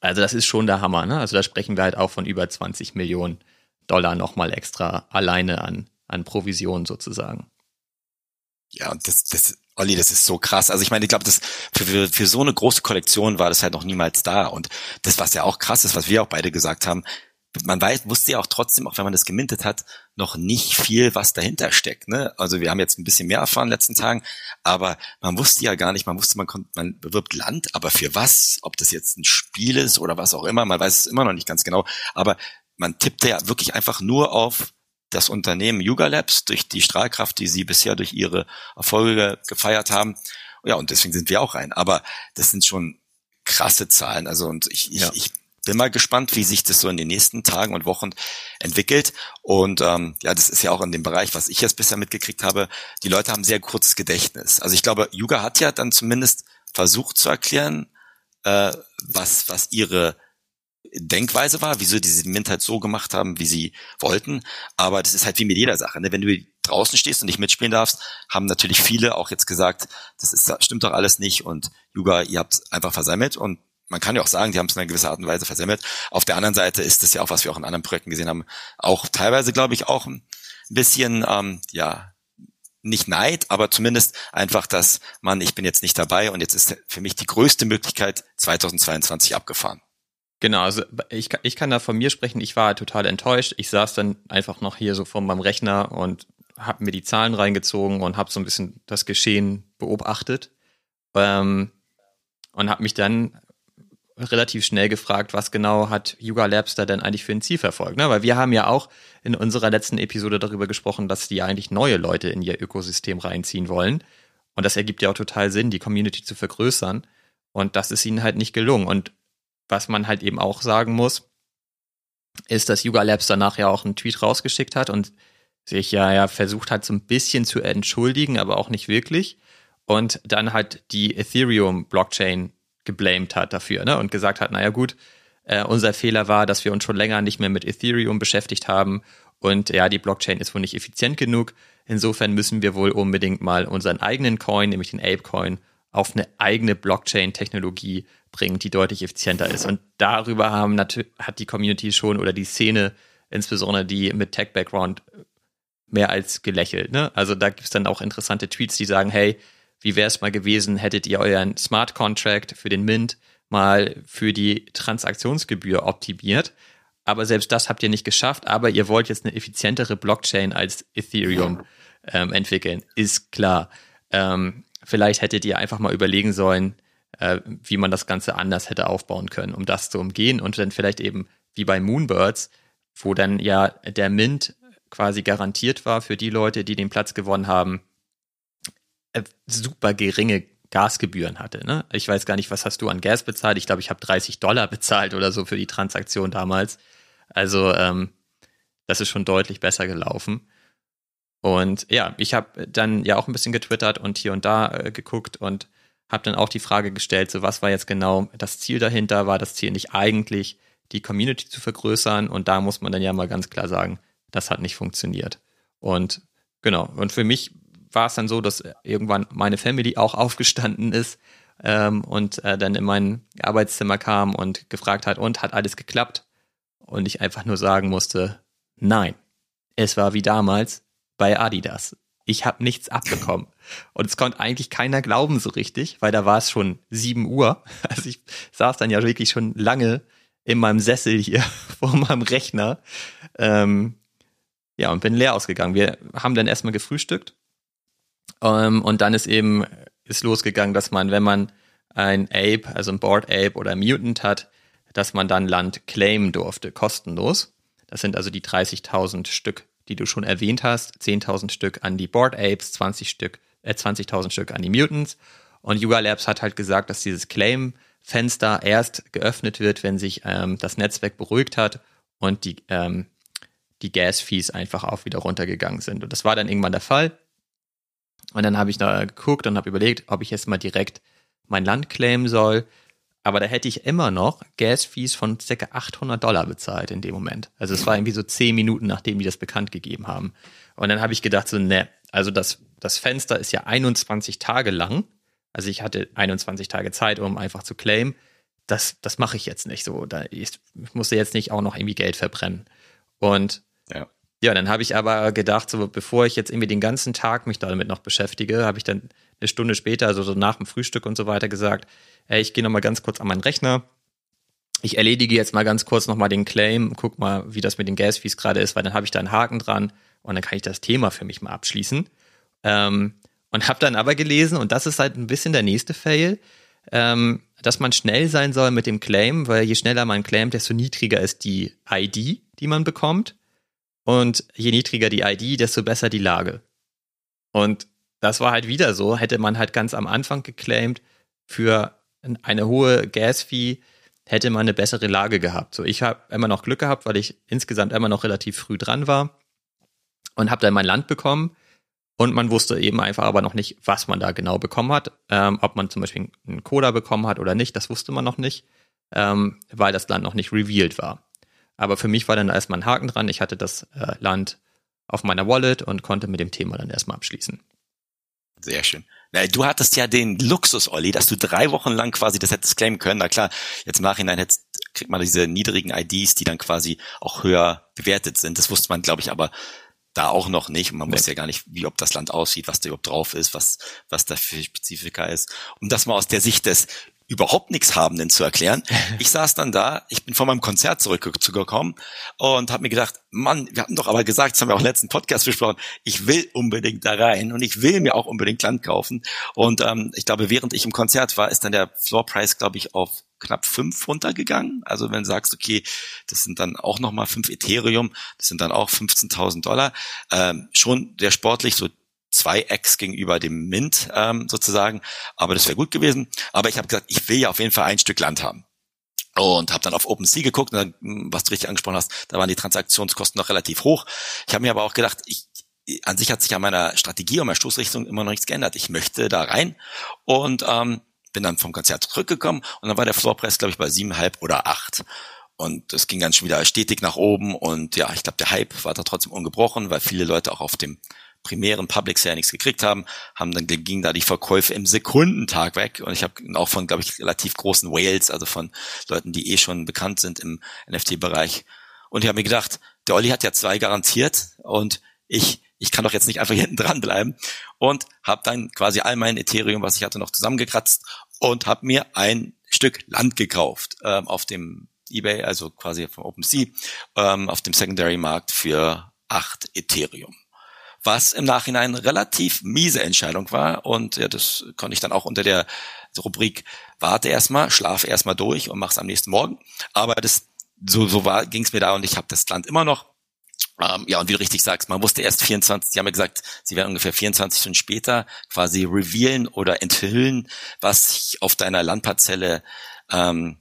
Also das ist schon der Hammer. Ne? Also da sprechen wir halt auch von über 20 Millionen Dollar nochmal extra alleine an, an Provision sozusagen. Ja, und das, das Olli, das ist so krass. Also ich meine, ich glaube, das für, für, für so eine große Kollektion war das halt noch niemals da. Und das, was ja auch krass ist, was wir auch beide gesagt haben, man weiß, wusste ja auch trotzdem, auch wenn man das gemintet hat, noch nicht viel, was dahinter steckt. Ne? Also wir haben jetzt ein bisschen mehr erfahren in den letzten Tagen, aber man wusste ja gar nicht, man wusste, man kommt, man bewirbt Land, aber für was? Ob das jetzt ein Spiel ist oder was auch immer, man weiß es immer noch nicht ganz genau. Aber man tippte ja wirklich einfach nur auf das Unternehmen Yuga Labs durch die Strahlkraft, die sie bisher durch ihre Erfolge gefeiert haben. Ja, und deswegen sind wir auch rein. Aber das sind schon krasse Zahlen. Also und ich, ja. ich, ich bin mal gespannt, wie sich das so in den nächsten Tagen und Wochen entwickelt. Und ähm, ja, das ist ja auch in dem Bereich, was ich jetzt bisher mitgekriegt habe. Die Leute haben sehr kurzes Gedächtnis. Also ich glaube, Yuga hat ja dann zumindest versucht zu erklären, äh, was was ihre Denkweise war, wieso die Mint halt so gemacht haben, wie sie wollten. Aber das ist halt wie mit jeder Sache. Ne? Wenn du draußen stehst und nicht mitspielen darfst, haben natürlich viele auch jetzt gesagt, das ist, stimmt doch alles nicht und Yuga, ihr habt einfach versammelt und man kann ja auch sagen, die haben es in einer gewissen Art und Weise versemmelt. Auf der anderen Seite ist das ja auch, was wir auch in anderen Projekten gesehen haben, auch teilweise, glaube ich, auch ein bisschen, ähm, ja, nicht Neid, aber zumindest einfach, dass man, ich bin jetzt nicht dabei und jetzt ist für mich die größte Möglichkeit 2022 abgefahren. Genau, also ich, ich kann da von mir sprechen, ich war total enttäuscht. Ich saß dann einfach noch hier so vor meinem Rechner und habe mir die Zahlen reingezogen und habe so ein bisschen das Geschehen beobachtet ähm, und habe mich dann relativ schnell gefragt, was genau hat Yuga Labs da denn eigentlich für ein Ziel verfolgt. Ne? Weil wir haben ja auch in unserer letzten Episode darüber gesprochen, dass die eigentlich neue Leute in ihr Ökosystem reinziehen wollen. Und das ergibt ja auch total Sinn, die Community zu vergrößern. Und das ist ihnen halt nicht gelungen. Und was man halt eben auch sagen muss, ist, dass Yuga Labs danach ja auch einen Tweet rausgeschickt hat und sich ja, ja versucht hat, so ein bisschen zu entschuldigen, aber auch nicht wirklich. Und dann halt die Ethereum-Blockchain geblamed hat dafür, ne? Und gesagt hat, naja gut, äh, unser Fehler war, dass wir uns schon länger nicht mehr mit Ethereum beschäftigt haben und ja, die Blockchain ist wohl nicht effizient genug. Insofern müssen wir wohl unbedingt mal unseren eigenen Coin, nämlich den Ape-Coin, auf eine eigene Blockchain-Technologie bringen, die deutlich effizienter ist. Und darüber haben hat die Community schon oder die Szene, insbesondere die mit Tech-Background, mehr als gelächelt. Ne? Also da gibt es dann auch interessante Tweets, die sagen, hey, wie wäre es mal gewesen, hättet ihr euren Smart Contract für den Mint mal für die Transaktionsgebühr optimiert? Aber selbst das habt ihr nicht geschafft, aber ihr wollt jetzt eine effizientere Blockchain als Ethereum ähm, entwickeln. Ist klar. Ähm, vielleicht hättet ihr einfach mal überlegen sollen, äh, wie man das Ganze anders hätte aufbauen können, um das zu umgehen und dann vielleicht eben wie bei Moonbirds, wo dann ja der Mint quasi garantiert war für die Leute, die den Platz gewonnen haben, äh, super geringe Gasgebühren hatte. Ne? Ich weiß gar nicht, was hast du an Gas bezahlt? Ich glaube, ich habe 30 Dollar bezahlt oder so für die Transaktion damals. Also ähm, das ist schon deutlich besser gelaufen. Und ja, ich habe dann ja auch ein bisschen getwittert und hier und da äh, geguckt und habe dann auch die Frage gestellt, so was war jetzt genau das Ziel dahinter? War das Ziel nicht eigentlich, die Community zu vergrößern? Und da muss man dann ja mal ganz klar sagen, das hat nicht funktioniert. Und genau, und für mich war es dann so, dass irgendwann meine Family auch *laughs* aufgestanden ist ähm, und äh, dann in mein Arbeitszimmer kam und gefragt hat, und hat alles geklappt? Und ich einfach nur sagen musste, nein, es war wie damals, bei Adidas. Ich habe nichts abbekommen. Und es konnte eigentlich keiner glauben so richtig, weil da war es schon sieben Uhr. *laughs* Also ich saß dann ja wirklich schon lange in meinem Sessel hier *laughs* vor meinem Rechner. Ähm, ja, und bin leer ausgegangen. Wir haben dann erstmal gefrühstückt. Ähm, und dann ist eben, ist losgegangen, dass man, wenn man ein Ape, also ein Board Ape oder ein Mutant hat, dass man dann Land claimen durfte, kostenlos. Das sind also die 30.000 Stück die du schon erwähnt hast, 10.000 Stück an die Board Apes, 20 Stück, äh, 20.000 Stück an die Mutants. Und Yuga Labs hat halt gesagt, dass dieses Claim-Fenster erst geöffnet wird, wenn sich ähm, das Netzwerk beruhigt hat und die, ähm, die Gas-Fees einfach auch wieder runtergegangen sind. Und das war dann irgendwann der Fall. Und dann habe ich da geguckt und habe überlegt, ob ich jetzt mal direkt mein Land claimen soll aber da hätte ich immer noch Gas-Fees von ca. 800 Dollar bezahlt in dem Moment. Also es war irgendwie so zehn Minuten, nachdem die das bekannt gegeben haben. Und dann habe ich gedacht so, ne, also das, das Fenster ist ja 21 Tage lang. Also ich hatte 21 Tage Zeit, um einfach zu claimen. Das, das mache ich jetzt nicht so. Da, ich, ich musste jetzt nicht auch noch irgendwie Geld verbrennen. Und ja, ja dann habe ich aber gedacht, so bevor ich jetzt irgendwie den ganzen Tag mich damit noch beschäftige, habe ich dann eine Stunde später, also so nach dem Frühstück und so weiter gesagt, ey, ich gehe noch mal ganz kurz an meinen Rechner. Ich erledige jetzt mal ganz kurz noch mal den Claim, guck mal, wie das mit den Gas-Fees gerade ist, weil dann habe ich da einen Haken dran und dann kann ich das Thema für mich mal abschließen. Ähm, und habe dann aber gelesen, und das ist halt ein bisschen der nächste Fail, ähm, dass man schnell sein soll mit dem Claim, weil je schneller man claimt, desto niedriger ist die ID, die man bekommt. Und je niedriger die ID, desto besser die Lage. Und das war halt wieder so, hätte man halt ganz am Anfang geclaimed, für eine hohe Gas-Fee hätte man eine bessere Lage gehabt. So, ich habe immer noch Glück gehabt, weil ich insgesamt immer noch relativ früh dran war und habe dann mein Land bekommen. Und man wusste eben einfach aber noch nicht, was man da genau bekommen hat. Ähm, ob man zum Beispiel einen Coda bekommen hat oder nicht, das wusste man noch nicht, ähm, weil das Land noch nicht revealed war. Aber für mich war dann erstmal ein Haken dran. Ich hatte das äh, Land auf meiner Wallet und konnte mit dem Thema dann erstmal abschließen. Sehr schön. Du hattest ja den Luxus, Olli, dass du drei Wochen lang quasi das hättest claimen können. Na klar, jetzt im Nachhinein hättest, kriegt man diese niedrigen IDs, die dann quasi auch höher bewertet sind. Das wusste man, glaube ich, aber da auch noch nicht. Und man nee. wusste ja gar nicht, wie ob das Land aussieht, was da überhaupt drauf ist, was, was da für Spezifika ist. Und das mal aus der Sicht des überhaupt nichts Habenden zu erklären. *laughs* Ich saß dann da, ich bin von meinem Konzert zurückgekommen und habe mir gedacht, Mann, wir hatten doch aber gesagt, das haben wir auch letzten Podcast besprochen, ich will unbedingt da rein und ich will mir auch unbedingt Land kaufen. Und ähm, ich glaube, während ich im Konzert war, ist dann der Floorpreis, glaube ich, auf knapp fünf runtergegangen. Also wenn du sagst, okay, das sind dann auch nochmal fünf Ethereum, das sind dann auch 15.000 Dollar, ähm, schon der sportlich so zwei X gegenüber dem Mint ähm, sozusagen. Aber das wäre gut gewesen. Aber ich habe gesagt, ich will ja auf jeden Fall ein Stück Land haben und habe dann auf OpenSea geguckt, und dann, hm, was du richtig angesprochen hast, da waren die Transaktionskosten noch relativ hoch. Ich habe mir aber auch gedacht, ich, an sich hat sich an meiner Strategie und meiner Stoßrichtung immer noch nichts geändert. Ich möchte da rein und ähm, bin dann vom Konzert zurückgekommen und dann war der Floorpreis, glaube ich, bei siebeneinhalb oder acht. Und es ging dann schon wieder stetig nach oben und ja, ich glaube, der Hype war da trotzdem ungebrochen, weil viele Leute auch auf dem primären Public Sale nichts gekriegt haben, haben dann ging da die Verkäufe im Sekundentag weg. Und ich habe auch von glaube ich relativ großen Whales, also von Leuten, die eh schon bekannt sind im NFT-Bereich. Und ich habe mir gedacht, der Olli hat ja zwei garantiert und ich ich kann doch jetzt nicht einfach hinten dran bleiben und habe dann quasi all mein Ethereum, was ich hatte, noch zusammengekratzt und habe mir ein Stück Land gekauft ähm, auf dem eBay, also quasi vom OpenSea, ähm, auf dem Secondary Markt für acht Ethereum was im Nachhinein relativ miese Entscheidung war. Und ja, das konnte ich dann auch unter der Rubrik warte erstmal, schlafe erstmal durch und mach's am nächsten Morgen. Aber das so, so war, ging es mir da und ich habe das Land immer noch. Ähm, ja, und wie du richtig sagst, man wusste erst 24, sie haben ja gesagt, sie werden ungefähr 24 Stunden später quasi revealen oder enthüllen, was sich auf deiner Landparzelle ähm,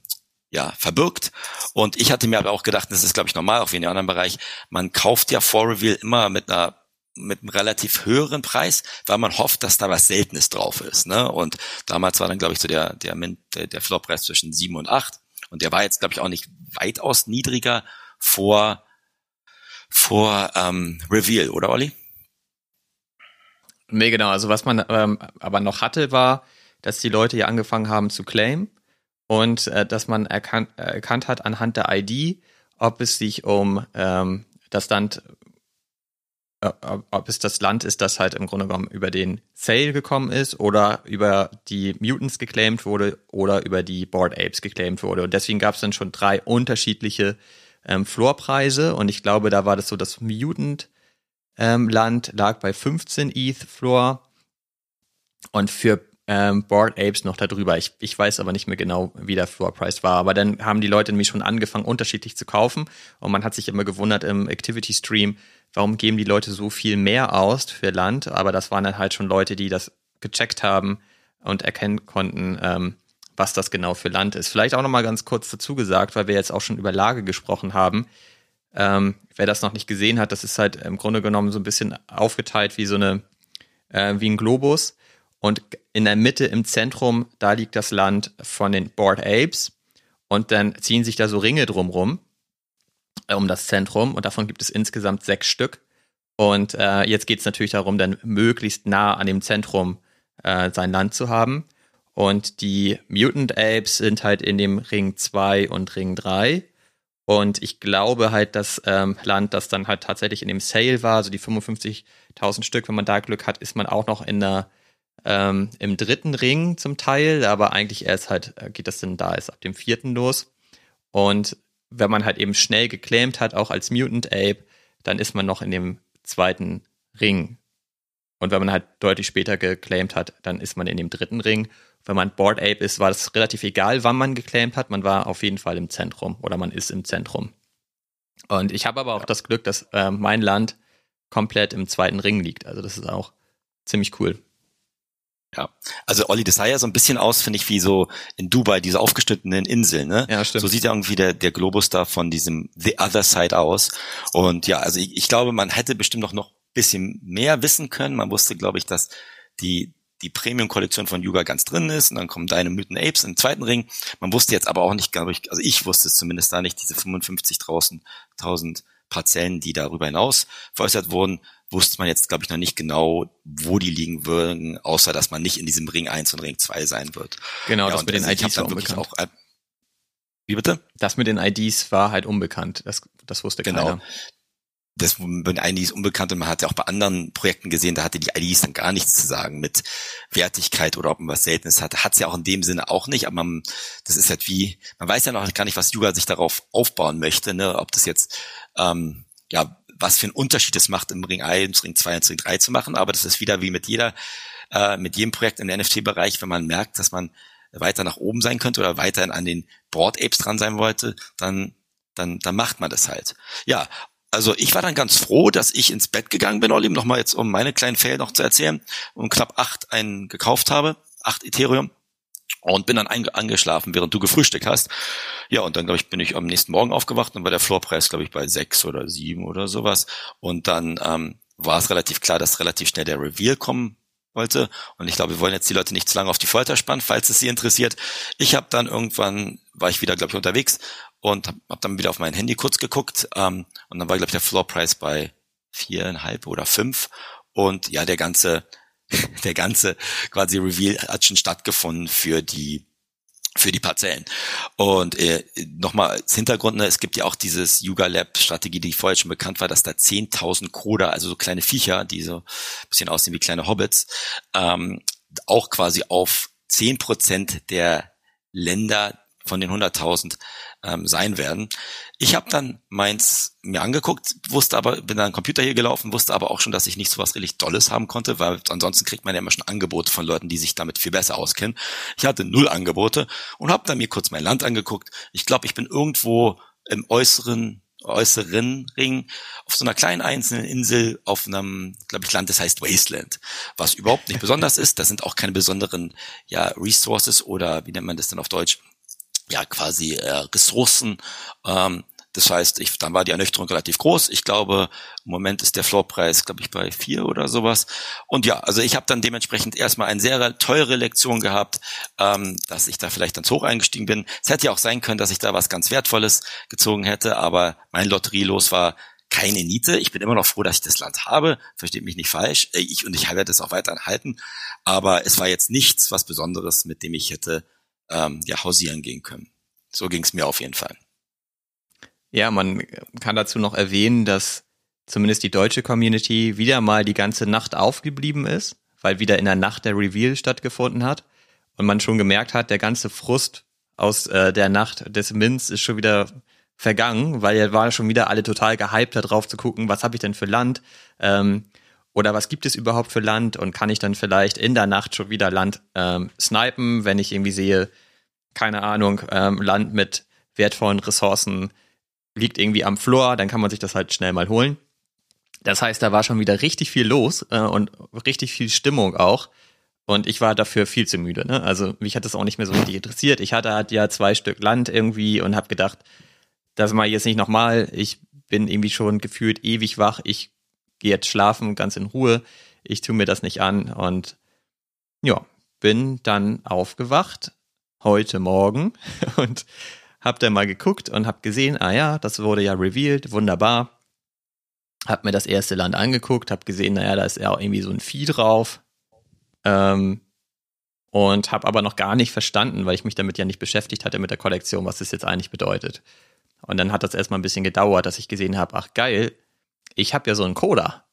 ja, verbirgt. Und ich hatte mir aber auch gedacht, das ist, glaube ich, normal, auch wie in dem anderen Bereich, man kauft ja vor Reveal immer mit einer mit einem relativ höheren Preis, weil man hofft, dass da was Seltenes drauf ist. Ne? Und damals war dann, glaube ich, so der, der, der, der Floorpreis zwischen sieben und acht. Und der war jetzt, glaube ich, auch nicht weitaus niedriger vor, vor ähm, Reveal, oder Olli? Nee, genau. Also was man ähm, aber noch hatte, war, dass die Leute ja angefangen haben zu claimen und äh, dass man erkannt, erkannt hat anhand der ID, ob es sich um ähm, das Land ob es das Land ist, das halt im Grunde genommen über den Sale gekommen ist oder über die Mutants geclaimed wurde oder über die Board Apes geclaimed wurde. Und deswegen gab es dann schon drei unterschiedliche ähm, Floorpreise und ich glaube, da war das so, das Mutant ähm, Land lag bei 15 ETH Floor und für ähm, Board Apes noch darüber. Ich, ich weiß aber nicht mehr genau, wie der Floor Price war. Aber dann haben die Leute nämlich schon angefangen, unterschiedlich zu kaufen. Und man hat sich immer gewundert im Activity Stream, warum geben die Leute so viel mehr aus für Land? Aber das waren dann halt schon Leute, die das gecheckt haben und erkennen konnten, ähm, was das genau für Land ist. Vielleicht auch nochmal ganz kurz dazu gesagt, weil wir jetzt auch schon über Lage gesprochen haben. Ähm, wer das noch nicht gesehen hat, das ist halt im Grunde genommen so ein bisschen aufgeteilt wie so eine, äh, wie ein Globus. Und in der Mitte im Zentrum, da liegt das Land von den Board Apes. Und dann ziehen sich da so Ringe drumrum äh, um das Zentrum und davon gibt es insgesamt sechs Stück. Und äh, jetzt geht es natürlich darum, dann möglichst nah an dem Zentrum äh, sein Land zu haben. Und die Mutant Apes sind halt in dem Ring 2 und Ring 3. Und ich glaube halt, das ähm, Land, das dann halt tatsächlich in dem Sale war, also die 55.000 Stück, wenn man da Glück hat, ist man auch noch in der, ähm, im dritten Ring zum Teil, aber eigentlich erst halt, äh, geht das dann da erst ab dem vierten los. Und wenn man halt eben schnell geclaimed hat, auch als Mutant Ape, dann ist man noch in dem zweiten Ring. Und wenn man halt deutlich später geclaimed hat, dann ist man in dem dritten Ring. Wenn man Board Ape ist, war es relativ egal, wann man geclaimed hat. Man war auf jeden Fall im Zentrum oder man ist im Zentrum. Und ich habe aber auch das Glück, dass äh, mein Land komplett im zweiten Ring liegt. Also das ist auch ziemlich cool. Ja, also Olli, das sah ja so ein bisschen aus, finde ich, wie so in Dubai, diese aufgeschnittenen Inseln, ne? Ja, stimmt. So sieht ja irgendwie der, der Globus da von diesem The Other Side aus. Und ja, also ich, ich glaube, man hätte bestimmt noch, noch bisschen mehr wissen können. Man wusste, glaube ich, dass die, die Premium-Kollektion von Yuga ganz drin ist und dann kommen deine Mythen Apes im zweiten Ring. Man wusste jetzt aber auch nicht, glaube ich, also ich wusste es zumindest da nicht, diese 55.000 Parzellen, die darüber hinaus veräußert wurden, wusste man jetzt, glaube ich, noch nicht genau, wo die liegen würden, außer dass man nicht in diesem Ring 1 und Ring 2 sein wird. Genau, ja, das mit den IDs war unbekannt. Auch, äh, wie bitte? Das mit den IDs war halt unbekannt. Das, das wusste genau. keiner. Das mit den IDs unbekannt und man hat ja auch bei anderen Projekten gesehen, da hatte die IDs dann gar nichts zu sagen mit Wertigkeit oder ob man was Seltenes hatte. Hat es ja auch in dem Sinne auch nicht, aber man, das ist halt wie, man weiß ja noch gar nicht, was Yuga sich darauf aufbauen möchte, ne? ob das jetzt ähm, ja was für einen Unterschied es macht, im Ring 1, Ring 2 und Ring 3 zu machen. Aber das ist wieder wie mit jeder, äh, mit jedem Projekt im NFT-Bereich, wenn man merkt, dass man weiter nach oben sein könnte oder weiterhin an den Board Apes dran sein wollte, dann, dann, dann macht man das halt. Ja, also ich war dann ganz froh, dass ich ins Bett gegangen bin, Olli, nochmal jetzt, um meine kleinen Fälle noch zu erzählen, und knapp acht einen gekauft habe, acht Ethereum und bin dann angeschlafen, während du gefrühstückt hast. Ja, und dann, glaube ich, bin ich am nächsten Morgen aufgewacht und war der Floorpreis, glaube ich, bei sechs oder sieben oder sowas. Und dann ähm, war es relativ klar, dass relativ schnell der Reveal kommen wollte. Und ich glaube, wir wollen jetzt die Leute nicht zu lange auf die Folter spannen, falls es sie interessiert. Ich habe dann irgendwann, war ich wieder, glaube ich, unterwegs und habe hab dann wieder auf mein Handy kurz geguckt. Ähm, und dann war, glaube ich, der Floorpreis bei viereinhalb oder fünf. Und ja, der ganze *laughs* der ganze quasi Reveal hat schon stattgefunden für die für die Parzellen. Und äh, nochmal als Hintergrund, ne, es gibt ja auch dieses Yuga Lab Strategie, die vorher schon bekannt war, dass da 10.000 Koda, also so kleine Viecher, die so ein bisschen aussehen wie kleine Hobbits, ähm, auch quasi auf 10% der Länder von den 100.000 ähm, sein werden. Ich habe dann meins mir angeguckt, wusste aber, bin dann Computer hier gelaufen, wusste aber auch schon, dass ich nicht so was richtig Dolles haben konnte, weil ansonsten kriegt man ja immer schon Angebote von Leuten, die sich damit viel besser auskennen. Ich hatte null Angebote und habe dann mir kurz mein Land angeguckt. Ich glaube, ich bin irgendwo im äußeren äußeren Ring auf so einer kleinen einzelnen Insel auf einem, glaube ich, Land, das heißt Wasteland, was überhaupt nicht besonders ist. Da sind auch keine besonderen ja Resources oder wie nennt man das denn auf Deutsch? Ja quasi äh, Ressourcen. Ähm, das heißt, ich, dann war die Ernüchterung relativ groß. Ich glaube, im Moment ist der Floorpreis, glaube ich, bei vier oder sowas. Und ja, also ich habe dann dementsprechend erstmal eine sehr teure Lektion gehabt, ähm, dass ich da vielleicht dann zu hoch eingestiegen bin. Es hätte ja auch sein können, dass ich da was ganz Wertvolles gezogen hätte, aber mein Lotterielos war keine Niete. Ich bin immer noch froh, dass ich das Land habe. Versteht mich nicht falsch. Äh, ich, und ich werde das auch weiterhin halten. Aber es war jetzt nichts, was Besonderes, mit dem ich hätte ähm, ja, hausieren gehen können. So ging es mir auf jeden Fall. Ja, man kann dazu noch erwähnen, dass zumindest die deutsche Community wieder mal die ganze Nacht aufgeblieben ist, weil wieder in der Nacht der Reveal stattgefunden hat und man schon gemerkt hat, der ganze Frust aus äh, der Nacht des Mints ist schon wieder vergangen, weil er war schon wieder alle total gehypt darauf zu gucken, was habe ich denn für Land ähm, oder was gibt es überhaupt für Land und kann ich dann vielleicht in der Nacht schon wieder Land ähm, snipen, wenn ich irgendwie sehe, keine Ahnung, ähm, Land mit wertvollen Ressourcen liegt irgendwie am Floor, dann kann man sich das halt schnell mal holen. Das heißt, da war schon wieder richtig viel los äh, und richtig viel Stimmung auch. Und ich war dafür viel zu müde. Ne? Also mich hat das auch nicht mehr so richtig interessiert. Ich hatte halt ja zwei Stück Land irgendwie und habe gedacht, das mache ich jetzt nicht nochmal. Ich bin irgendwie schon gefühlt ewig wach. Ich gehe jetzt schlafen, ganz in Ruhe. Ich tue mir das nicht an und ja, bin dann aufgewacht heute Morgen *laughs* und hab dann mal geguckt und hab gesehen, ah ja, das wurde ja revealed, wunderbar. Hab mir das erste Land angeguckt, hab gesehen, naja, da ist ja auch irgendwie so ein Vieh drauf. Ähm, und hab aber noch gar nicht verstanden, weil ich mich damit ja nicht beschäftigt hatte mit der Kollektion, was das jetzt eigentlich bedeutet. Und dann hat das erstmal ein bisschen gedauert, dass ich gesehen habe, ach geil, ich habe ja so einen Coda.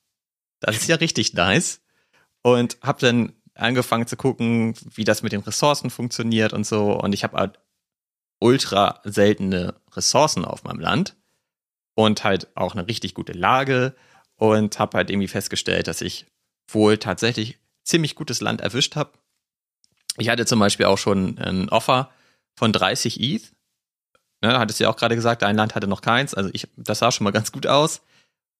Das ist ja richtig nice. Und hab dann angefangen zu gucken, wie das mit den Ressourcen funktioniert und so. Und ich habe halt ultra seltene Ressourcen auf meinem Land und halt auch eine richtig gute Lage und habe halt irgendwie festgestellt, dass ich wohl tatsächlich ziemlich gutes Land erwischt habe. Ich hatte zum Beispiel auch schon ein Offer von 30 ETH. Ne, hattest du ja auch gerade gesagt, ein Land hatte noch keins. Also ich, das sah schon mal ganz gut aus.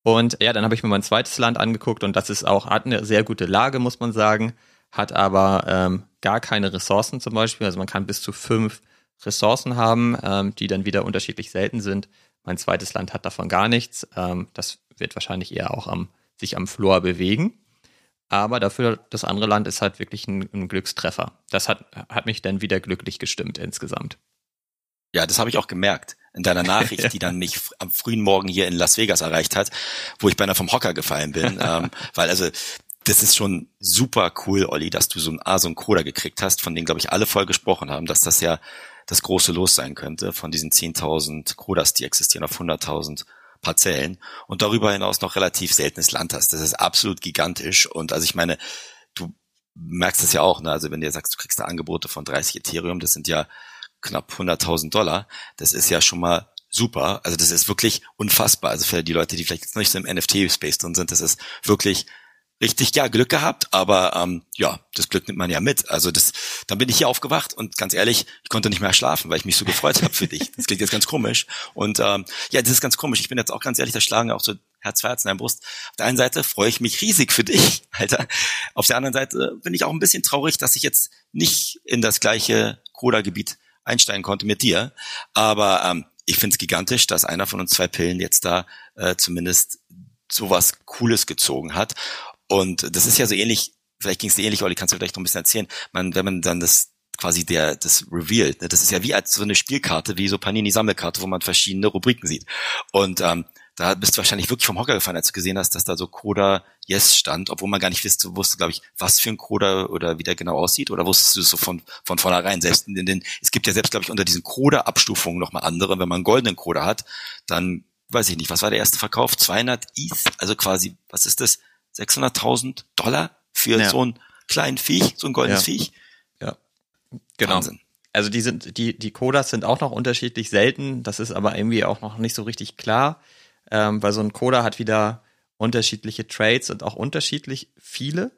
Und ja, dann habe ich mir mein zweites Land angeguckt und das ist auch, hat eine sehr gute Lage, muss man sagen hat aber ähm, gar keine Ressourcen zum Beispiel. Also man kann bis zu fünf Ressourcen haben, ähm, die dann wieder unterschiedlich selten sind. Mein zweites Land hat davon gar nichts. Ähm, das wird wahrscheinlich eher auch am, sich am Floor bewegen. Aber dafür, das andere Land ist halt wirklich ein, ein Glückstreffer. Das hat, hat mich dann wieder glücklich gestimmt insgesamt. Ja, das habe ich auch gemerkt in deiner Nachricht, *laughs* ja. die dann mich am frühen Morgen hier in Las Vegas erreicht hat, wo ich beinahe vom Hocker gefallen bin, *laughs* ähm, weil also das ist schon super cool, Olli, dass du so ein A, so ein Coda gekriegt hast, von denen, glaube ich, alle voll gesprochen haben, dass das ja das große Los sein könnte, von diesen 10.000 Codas, die existieren auf 100.000 Parzellen und darüber hinaus noch relativ seltenes Land hast. Das ist absolut gigantisch und also ich meine, du merkst es ja auch, ne? also wenn du sagst, du kriegst da Angebote von 30 Ethereum, das sind ja knapp 100.000 Dollar, das ist ja schon mal super. Also das ist wirklich unfassbar. Also für die Leute, die vielleicht jetzt nicht so im NFT-Space drin sind, das ist wirklich richtig, ja, Glück gehabt, aber ähm, ja, das Glück nimmt man ja mit. Also das, dann bin ich hier aufgewacht und ganz ehrlich, ich konnte nicht mehr schlafen, weil ich mich so gefreut habe für dich. Das klingt jetzt ganz komisch. Und ähm, ja, das ist ganz komisch. Ich bin jetzt auch ganz ehrlich, da schlagen auch so Herz, Herz in der Brust. Auf der einen Seite freue ich mich riesig für dich, *laughs* Alter. Auf der anderen Seite bin ich auch ein bisschen traurig, dass ich jetzt nicht in das gleiche Coda-Gebiet einsteigen konnte mit dir. Aber ähm, ich finde es gigantisch, dass einer von uns zwei Pillen jetzt da äh, zumindest sowas Cooles gezogen hat. Und das ist ja so ähnlich, vielleicht ging es dir ähnlich, Olli, kannst du vielleicht noch ein bisschen erzählen, man, wenn man dann das quasi der das revealed, ne? das ist ja wie als so eine Spielkarte, wie so Panini-Sammelkarte, wo man verschiedene Rubriken sieht. Und ähm, da bist du wahrscheinlich wirklich vom Hocker gefallen, als du gesehen hast, dass da so Coda Yes stand, obwohl man gar nicht wusste, wusste glaube ich, was für ein Coda oder wie der genau aussieht, oder wusstest du es so von, von vornherein selbst in den, es gibt ja selbst, glaube ich, unter diesen Coda-Abstufungen nochmal andere, wenn man einen goldenen Coda hat, dann, weiß ich nicht, was war der erste Verkauf? 200 ETH, also quasi, was ist das? 600.000 Dollar für ja. so ein kleinen Viech, so ein goldenes ja. Viech. Ja, genau. Wahnsinn. Also die sind, die, die Codas sind auch noch unterschiedlich selten. Das ist aber irgendwie auch noch nicht so richtig klar, ähm, weil so ein Coda hat wieder unterschiedliche Trades und auch unterschiedlich viele.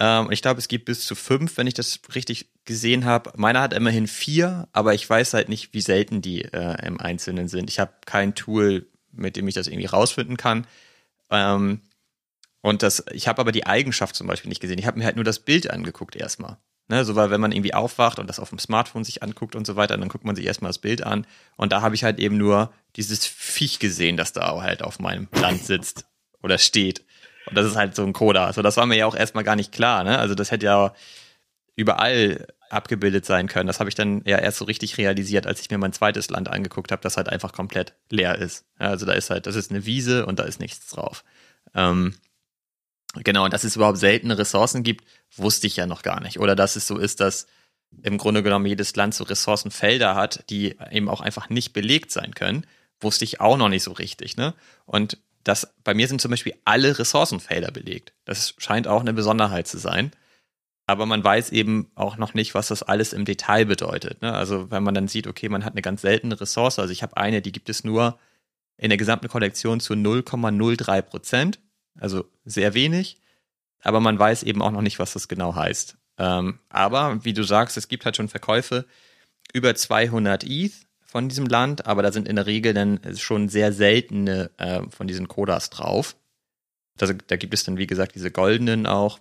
Ähm, ich glaube, es gibt bis zu fünf, wenn ich das richtig gesehen habe. Meiner hat immerhin vier, aber ich weiß halt nicht, wie selten die äh, im Einzelnen sind. Ich habe kein Tool, mit dem ich das irgendwie rausfinden kann. Ähm, und das, ich habe aber die Eigenschaft zum Beispiel nicht gesehen. Ich habe mir halt nur das Bild angeguckt erstmal. Ne, so weil wenn man irgendwie aufwacht und das auf dem Smartphone sich anguckt und so weiter, dann guckt man sich erstmal das Bild an. Und da habe ich halt eben nur dieses Viech gesehen, das da halt auf meinem Land sitzt oder steht. Und das ist halt so ein Coda. Also das war mir ja auch erstmal gar nicht klar. Ne? Also das hätte ja überall abgebildet sein können. Das habe ich dann ja erst so richtig realisiert, als ich mir mein zweites Land angeguckt habe, das halt einfach komplett leer ist. Also da ist halt, das ist eine Wiese und da ist nichts drauf. Ähm, Genau, und dass es überhaupt seltene Ressourcen gibt, wusste ich ja noch gar nicht. Oder dass es so ist, dass im Grunde genommen jedes Land so Ressourcenfelder hat, die eben auch einfach nicht belegt sein können, wusste ich auch noch nicht so richtig. Ne? Und das, bei mir sind zum Beispiel alle Ressourcenfelder belegt. Das scheint auch eine Besonderheit zu sein. Aber man weiß eben auch noch nicht, was das alles im Detail bedeutet. Ne? Also wenn man dann sieht, okay, man hat eine ganz seltene Ressource, also ich habe eine, die gibt es nur in der gesamten Kollektion zu 0,03 Prozent also sehr wenig, aber man weiß eben auch noch nicht, was das genau heißt. Ähm, aber wie du sagst, es gibt halt schon Verkäufe über 200 ETH von diesem Land, aber da sind in der Regel dann schon sehr seltene äh, von diesen Kodas drauf. Das, da gibt es dann, wie gesagt, diese goldenen auch.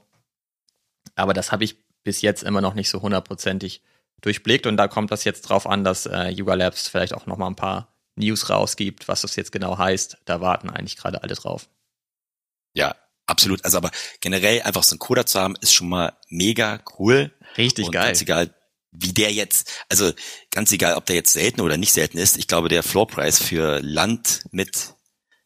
Aber das habe ich bis jetzt immer noch nicht so hundertprozentig durchblickt und da kommt das jetzt drauf an, dass äh, Yuga Labs vielleicht auch noch mal ein paar News rausgibt, was das jetzt genau heißt. Da warten eigentlich gerade alle drauf. Ja, absolut. Also aber generell einfach so ein Coder zu haben, ist schon mal mega cool. Richtig und geil. Ganz egal, wie der jetzt, also ganz egal, ob der jetzt selten oder nicht selten ist. Ich glaube, der Floorpreis für Land mit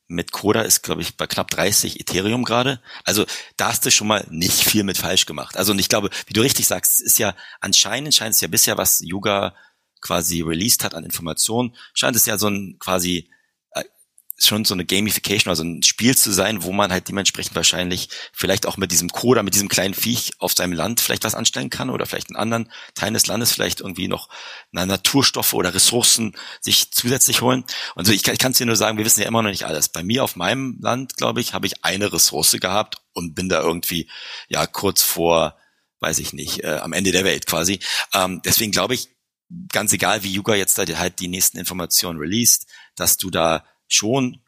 mit Coda ist, glaube ich, bei knapp 30 Ethereum gerade. Also da hast du schon mal nicht viel mit falsch gemacht. Also und ich glaube, wie du richtig sagst, ist ja anscheinend scheint es ja bisher, was Yuga quasi released hat an Informationen, scheint es ja so ein quasi schon so eine Gamification, also ein Spiel zu sein, wo man halt dementsprechend wahrscheinlich vielleicht auch mit diesem Coder, mit diesem kleinen Viech auf seinem Land vielleicht was anstellen kann oder vielleicht in anderen Teilen des Landes vielleicht irgendwie noch na, Naturstoffe oder Ressourcen sich zusätzlich holen. Und so, ich kann es dir nur sagen, wir wissen ja immer noch nicht alles. Bei mir auf meinem Land, glaube ich, habe ich eine Ressource gehabt und bin da irgendwie ja kurz vor, weiß ich nicht, äh, am Ende der Welt quasi. Ähm, deswegen glaube ich, ganz egal, wie Yuga jetzt da halt die nächsten Informationen released, dass du da schon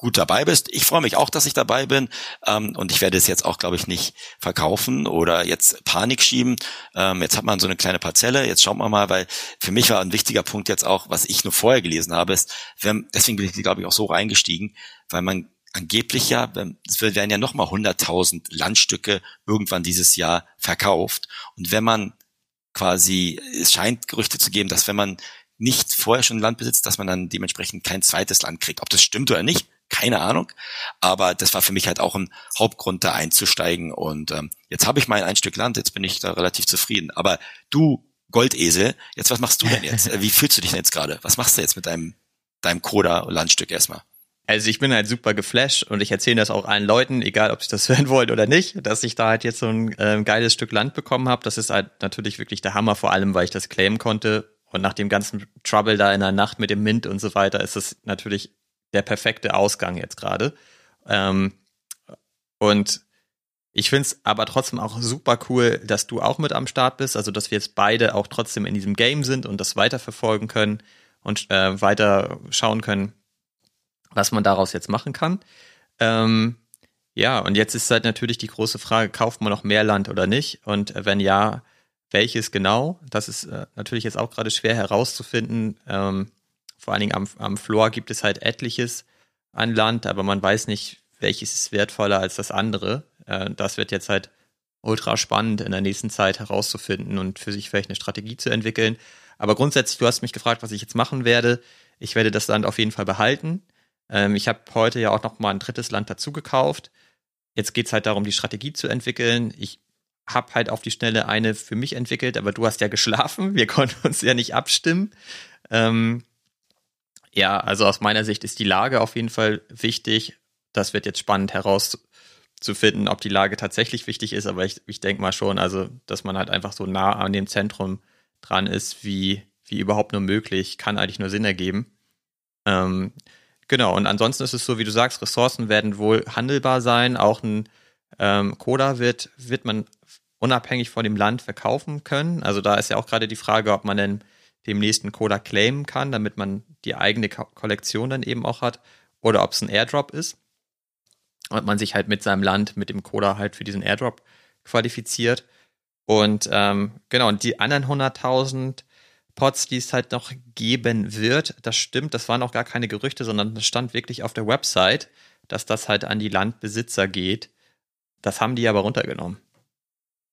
gut dabei bist. Ich freue mich auch, dass ich dabei bin ähm, und ich werde es jetzt auch, glaube ich, nicht verkaufen oder jetzt Panik schieben. Ähm, jetzt hat man so eine kleine Parzelle, jetzt schauen wir mal, weil für mich war ein wichtiger Punkt jetzt auch, was ich nur vorher gelesen habe, ist, wenn, deswegen bin ich, glaube ich, auch so reingestiegen, weil man angeblich ja, es werden ja nochmal 100.000 Landstücke irgendwann dieses Jahr verkauft und wenn man quasi, es scheint Gerüchte zu geben, dass wenn man nicht vorher schon Land besitzt, dass man dann dementsprechend kein zweites Land kriegt. Ob das stimmt oder nicht, keine Ahnung. Aber das war für mich halt auch ein Hauptgrund, da einzusteigen. Und ähm, jetzt habe ich mein ein Stück Land, jetzt bin ich da relativ zufrieden. Aber du, Goldesel, jetzt was machst du denn jetzt? *laughs* Wie fühlst du dich denn jetzt gerade? Was machst du jetzt mit deinem, deinem Coda-Landstück erstmal? Also ich bin halt super geflasht und ich erzähle das auch allen Leuten, egal ob sie das *laughs* hören wollen oder nicht, dass ich da halt jetzt so ein äh, geiles Stück Land bekommen habe. Das ist halt natürlich wirklich der Hammer, vor allem weil ich das claimen konnte und nach dem ganzen Trouble da in der Nacht mit dem Mint und so weiter ist es natürlich der perfekte Ausgang jetzt gerade. Ähm, und Ich finde es aber trotzdem auch super cool, dass du auch mit am Start bist, also dass wir jetzt beide auch trotzdem in diesem Game sind und das weiterverfolgen können und äh, weiter schauen können, was man daraus jetzt machen kann. Ähm, ja, und jetzt ist halt natürlich die große Frage, kauft man noch mehr Land oder nicht? Und äh, wenn ja, welches genau? Das ist äh, natürlich jetzt auch gerade schwer herauszufinden. Ähm, vor allen Dingen am, am Floor gibt es halt etliches an Land, aber man weiß nicht, welches ist wertvoller als das andere. Äh, das wird jetzt halt ultra spannend in der nächsten Zeit herauszufinden und für sich vielleicht eine Strategie zu entwickeln. Aber grundsätzlich, du hast mich gefragt, was ich jetzt machen werde. Ich werde das Land auf jeden Fall behalten. Ähm, ich habe heute ja auch noch mal ein drittes Land dazu gekauft. Jetzt geht's halt darum, die Strategie zu entwickeln. Ich habe halt auf die Schnelle eine für mich entwickelt, aber du hast ja geschlafen. Wir konnten uns ja nicht abstimmen. Ähm, ja, also aus meiner Sicht ist die Lage auf jeden Fall wichtig. Das wird jetzt spannend herauszufinden, ob die Lage tatsächlich wichtig ist, aber ich, ich denke mal schon, also dass man halt einfach so nah an dem Zentrum dran ist, wie, wie überhaupt nur möglich, kann eigentlich nur Sinn ergeben. Ähm, genau, und ansonsten ist es so, wie du sagst, Ressourcen werden wohl handelbar sein. Auch ein ähm, Coda wird, wird man unabhängig von dem Land verkaufen können. Also da ist ja auch gerade die Frage, ob man denn dem nächsten Coda claimen kann, damit man die eigene Ko Kollektion dann eben auch hat, oder ob es ein Airdrop ist. Und man sich halt mit seinem Land, mit dem Coda halt für diesen Airdrop qualifiziert. Und ähm, genau, und die anderen 100.000 Pots, die es halt noch geben wird, das stimmt, das waren auch gar keine Gerüchte, sondern das stand wirklich auf der Website, dass das halt an die Landbesitzer geht. Das haben die aber runtergenommen.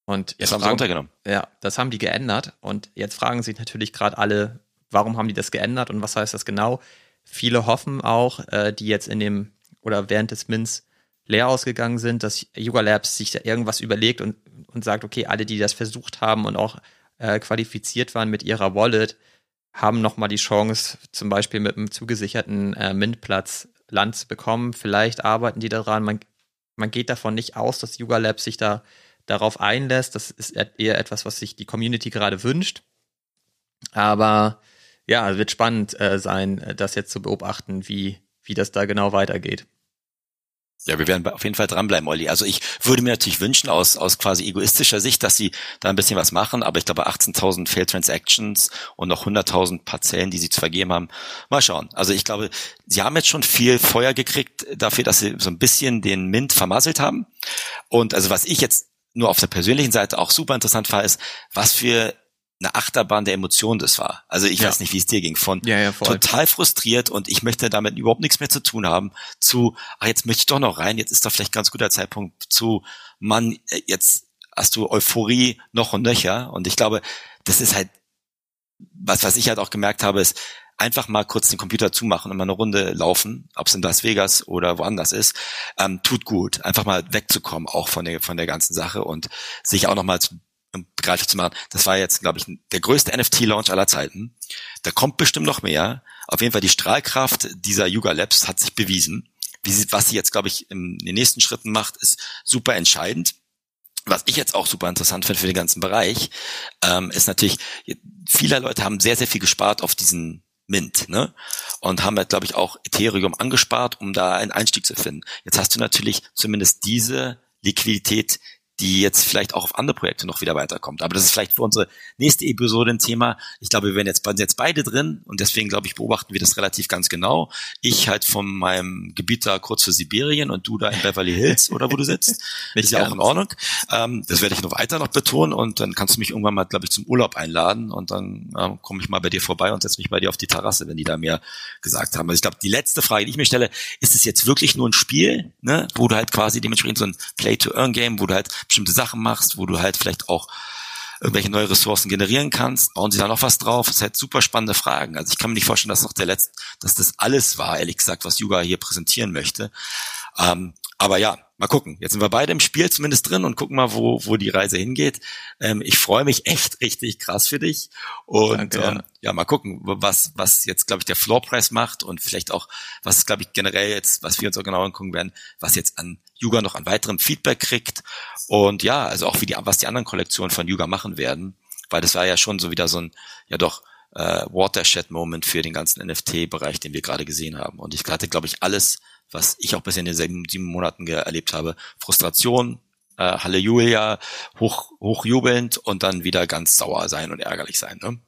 Und jetzt das haben sie runtergenommen. Ja, das haben die geändert. Und jetzt fragen sich natürlich gerade alle, warum haben die das geändert und was heißt das genau? Viele hoffen auch, äh, die jetzt in dem oder während des Mints leer ausgegangen sind, dass Yuga Labs sich da irgendwas überlegt und, und sagt, okay, alle, die das versucht haben und auch äh, qualifiziert waren mit ihrer Wallet, haben nochmal die Chance, zum Beispiel mit einem zugesicherten äh, Mintplatz Land zu bekommen. Vielleicht arbeiten die daran. Man, man geht davon nicht aus, dass Yuga Labs sich da darauf einlässt. Das ist eher etwas, was sich die Community gerade wünscht. Aber ja, wird spannend äh, sein, äh, das jetzt zu beobachten, wie, wie das da genau weitergeht. Ja, wir werden auf jeden Fall dranbleiben, Olli. Also ich würde mir natürlich wünschen, aus, aus quasi egoistischer Sicht, dass sie da ein bisschen was machen, aber ich glaube 18.000 Failed Transactions und noch 100.000 Parzellen, die sie zu vergeben haben. Mal schauen. Also ich glaube, sie haben jetzt schon viel Feuer gekriegt dafür, dass sie so ein bisschen den Mint vermasselt haben. Und also was ich jetzt nur auf der persönlichen Seite auch super interessant war, ist, was für eine Achterbahn der Emotionen das war. Also ich ja. weiß nicht, wie es dir ging. Von ja, ja, total frustriert und ich möchte damit überhaupt nichts mehr zu tun haben, zu, ach, jetzt möchte ich doch noch rein, jetzt ist doch vielleicht ganz guter Zeitpunkt zu, Mann, äh, jetzt hast du Euphorie noch und nöcher. Und ich glaube, das ist halt, was, was ich halt auch gemerkt habe, ist, einfach mal kurz den Computer zumachen und mal eine Runde laufen, ob es in Las Vegas oder woanders ist, ähm, tut gut. Einfach mal wegzukommen auch von der, von der ganzen Sache und sich auch nochmal begreiflich zu machen. Das war jetzt, glaube ich, der größte NFT-Launch aller Zeiten. Da kommt bestimmt noch mehr. Auf jeden Fall die Strahlkraft dieser Yuga Labs hat sich bewiesen. Wie sie, was sie jetzt, glaube ich, in den nächsten Schritten macht, ist super entscheidend. Was ich jetzt auch super interessant finde für den ganzen Bereich, ähm, ist natürlich, viele Leute haben sehr, sehr viel gespart auf diesen Mint, ne? Und haben halt, glaube ich, auch Ethereum angespart, um da einen Einstieg zu finden. Jetzt hast du natürlich zumindest diese Liquidität die jetzt vielleicht auch auf andere Projekte noch wieder weiterkommt. Aber das ist vielleicht für unsere nächste Episode ein Thema. Ich glaube, wir werden jetzt, jetzt beide drin und deswegen, glaube ich, beobachten wir das relativ ganz genau. Ich halt von meinem Gebiet da kurz für Sibirien und du da in Beverly Hills oder wo du sitzt. *laughs* ist ja auch in Ordnung. Ähm, das werde ich noch weiter noch betonen und dann kannst du mich irgendwann mal, glaube ich, zum Urlaub einladen und dann ähm, komme ich mal bei dir vorbei und setze mich bei dir auf die Terrasse, wenn die da mehr gesagt haben. Also ich glaube, die letzte Frage, die ich mir stelle, ist es jetzt wirklich nur ein Spiel, ne, wo du halt quasi dementsprechend so ein Play-to-Earn-Game, wo du halt bestimmte Sachen machst, wo du halt vielleicht auch irgendwelche neue Ressourcen generieren kannst. Bauen sie da noch was drauf? Das ist halt super spannende Fragen. Also ich kann mir nicht vorstellen, dass noch der letzte, dass das alles war, ehrlich gesagt, was Yuga hier präsentieren möchte. Ähm, aber ja, mal gucken. Jetzt sind wir beide im Spiel zumindest drin und gucken mal, wo, wo die Reise hingeht. Ähm, ich freue mich echt richtig krass für dich. Und Danke, ähm, ja. mal gucken, was, was jetzt, glaube ich, der Floorpreis macht und vielleicht auch, was, glaube ich, generell jetzt, was wir uns auch genau angucken werden, was jetzt an Yuga noch an weiterem Feedback kriegt. Und ja, also auch wie die, was die anderen Kollektionen von Yuga machen werden. Weil das war ja schon so wieder so ein, ja doch, äh, Watershed-Moment für den ganzen NFT-Bereich, den wir gerade gesehen haben. Und ich hatte, glaube ich, alles was ich auch bisher in den sieben, Monaten erlebt habe. Frustration, äh, Halleluja, hoch, hochjubelnd und dann wieder ganz sauer sein und ärgerlich sein. Ne?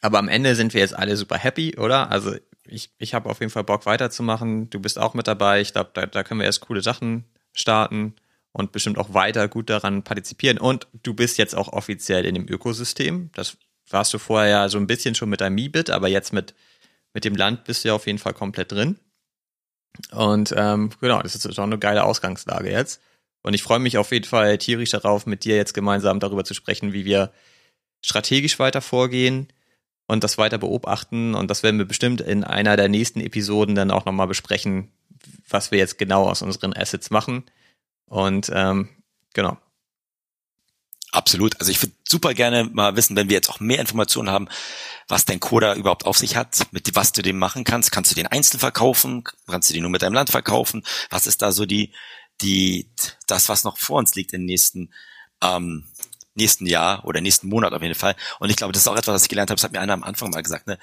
Aber am Ende sind wir jetzt alle super happy, oder? Also ich, ich habe auf jeden Fall Bock weiterzumachen. Du bist auch mit dabei. Ich glaube, da, da können wir erst coole Sachen starten und bestimmt auch weiter gut daran partizipieren. Und du bist jetzt auch offiziell in dem Ökosystem. Das warst du vorher ja so ein bisschen schon mit deinem Mibit, aber jetzt mit, mit dem Land bist du ja auf jeden Fall komplett drin. Und ähm, genau, das ist schon eine geile Ausgangslage jetzt. Und ich freue mich auf jeden Fall tierisch darauf, mit dir jetzt gemeinsam darüber zu sprechen, wie wir strategisch weiter vorgehen und das weiter beobachten. Und das werden wir bestimmt in einer der nächsten Episoden dann auch nochmal besprechen, was wir jetzt genau aus unseren Assets machen. Und ähm, genau. Absolut. Also ich würde super gerne mal wissen, wenn wir jetzt auch mehr Informationen haben, was dein Coder überhaupt auf sich hat, mit was du dem machen kannst. Kannst du den einzeln verkaufen? Kannst du den nur mit deinem Land verkaufen? Was ist da so die, die, das, was noch vor uns liegt im nächsten, ähm, nächsten Jahr oder nächsten Monat auf jeden Fall. Und ich glaube, das ist auch etwas, was ich gelernt habe. Das hat mir einer am Anfang mal gesagt. Ne?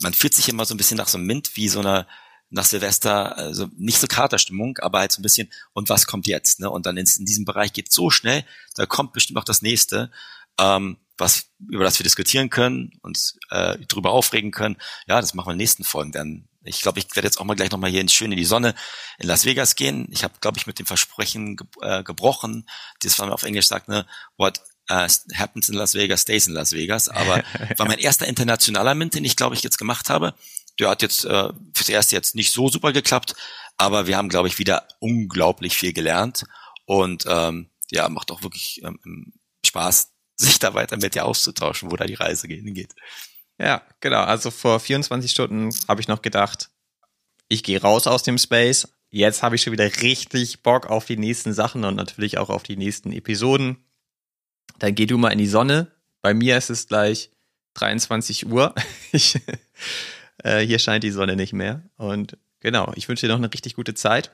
Man fühlt sich immer so ein bisschen nach so einem Mint wie so einer nach Silvester, also nicht so Katerstimmung, aber halt so ein bisschen, und was kommt jetzt? Ne? Und dann in, in diesem Bereich geht so schnell, da kommt bestimmt auch das nächste, ähm, was, über das wir diskutieren können, uns äh, drüber aufregen können. Ja, das machen wir in den nächsten Folgen. Dann, ich glaube, ich werde jetzt auch mal gleich nochmal hier in schön in die Sonne in Las Vegas gehen. Ich habe, glaube ich, mit dem Versprechen ge äh, gebrochen, das man auf Englisch sagt, ne, what uh, happens in Las Vegas stays in Las Vegas. Aber *laughs* war mein erster internationaler Mint, den ich, glaube ich, jetzt gemacht habe. Der hat jetzt äh, fürs erste jetzt nicht so super geklappt, aber wir haben, glaube ich, wieder unglaublich viel gelernt und ähm, ja, macht auch wirklich ähm, Spaß, *laughs* sich da weiter mit dir auszutauschen, wo da die Reise hingeht. Ja, genau. Also vor 24 Stunden habe ich noch gedacht, ich gehe raus aus dem Space. Jetzt habe ich schon wieder richtig Bock auf die nächsten Sachen und natürlich auch auf die nächsten Episoden. Dann geh du mal in die Sonne. Bei mir ist es gleich 23 Uhr. *laughs* Ich äh, hier scheint die Sonne nicht mehr. Und genau, ich wünsche dir noch eine richtig gute Zeit.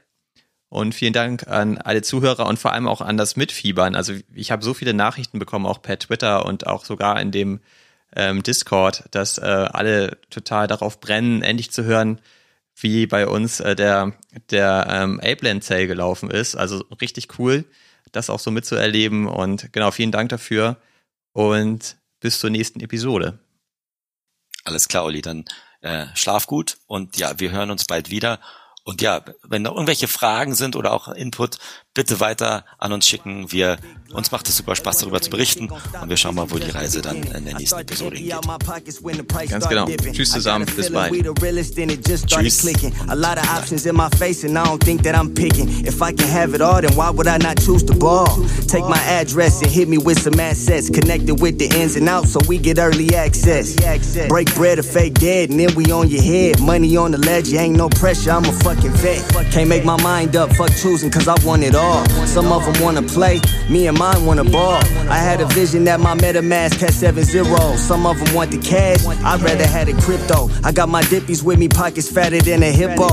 Und vielen Dank an alle Zuhörer und vor allem auch an das Mitfiebern. Also ich habe so viele Nachrichten bekommen, auch per Twitter und auch sogar in dem ähm, Discord, dass äh, alle total darauf brennen, endlich zu hören, wie bei uns äh, der, der ähm, Apeland Sale gelaufen ist. Also richtig cool, das auch so mitzuerleben. Und genau, vielen Dank dafür und bis zur nächsten Episode. Alles klar, Olli. Dann äh, schlaf gut und ja, wir hören uns bald wieder. Und ja, wenn noch irgendwelche Fragen sind oder auch Input, bitte weiter an uns schicken. Wir, uns macht es super Spaß, darüber zu berichten. Und wir schauen mal, wo die Reise dann in der nächsten Episode hingeht. Ganz genau. Tschüss zusammen. Bis bald. Tschüss. A lot of options in my face and I don't think that I'm picking. If I can have it all, then why would I not choose the ball? Take my address and hit me with some assets. Connected with the ins and outs so we get early access. Break bread or fake dead and then we on your head. Money on the ledge, ain't no pressure, I'm a fuck fucking vet. Can't make my mind up, fuck choosing, cause I want it all. Some of them wanna play, me and mine wanna ball. I had a vision that my MetaMask had seven zeros. Some of them want the cash, I'd rather had it crypto. I got my dippies with me, pockets fatter than a hippo.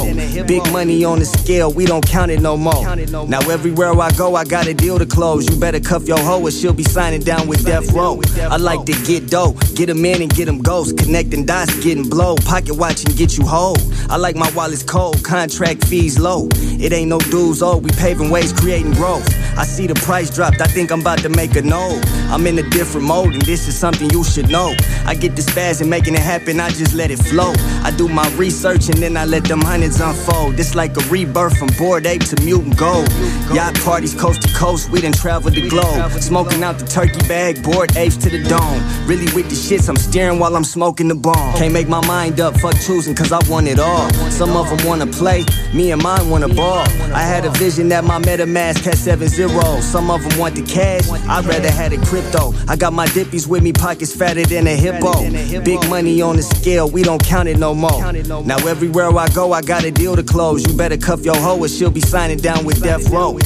Big money on the scale, we don't count it no more. Now everywhere I go, I got a deal to close. You better cuff your hoe or she'll be signing down with Death Row. I like to get dough, get them in and get them ghosts. Connecting dots, getting blow. Pocket watching, get you whole. I like my wallets cold, contract fees low. It ain't no dues, oh, we paving ways, creating growth. I see the price dropped, I think I'm about to make a no. I'm in a different mode, and this is something you should know. I get the spaz and making it happen, I just let it flow. I do my research and then I let them hundreds unfold. It's like a rebirth from bored ape to mutant gold. Yacht parties coast to coast, we done traveled the globe. Smoking out the turkey bag, bored apes to the dome. Really with the shits, I'm steering while I'm smoking the bomb. Can't make my mind up, fuck choosing, cause I want it all. Some of them wanna play, me and mine wanna ball. I had a vision that my MetaMask had seven zeros. Some of them want the cash, I'd rather had it crypto. I got my dippies with me, pockets fatter than a hippo. Big money on the scale, we don't count it no more. Now everywhere I go, I got a deal to close. You better cuff your hoe or she'll be signing down with Death Row.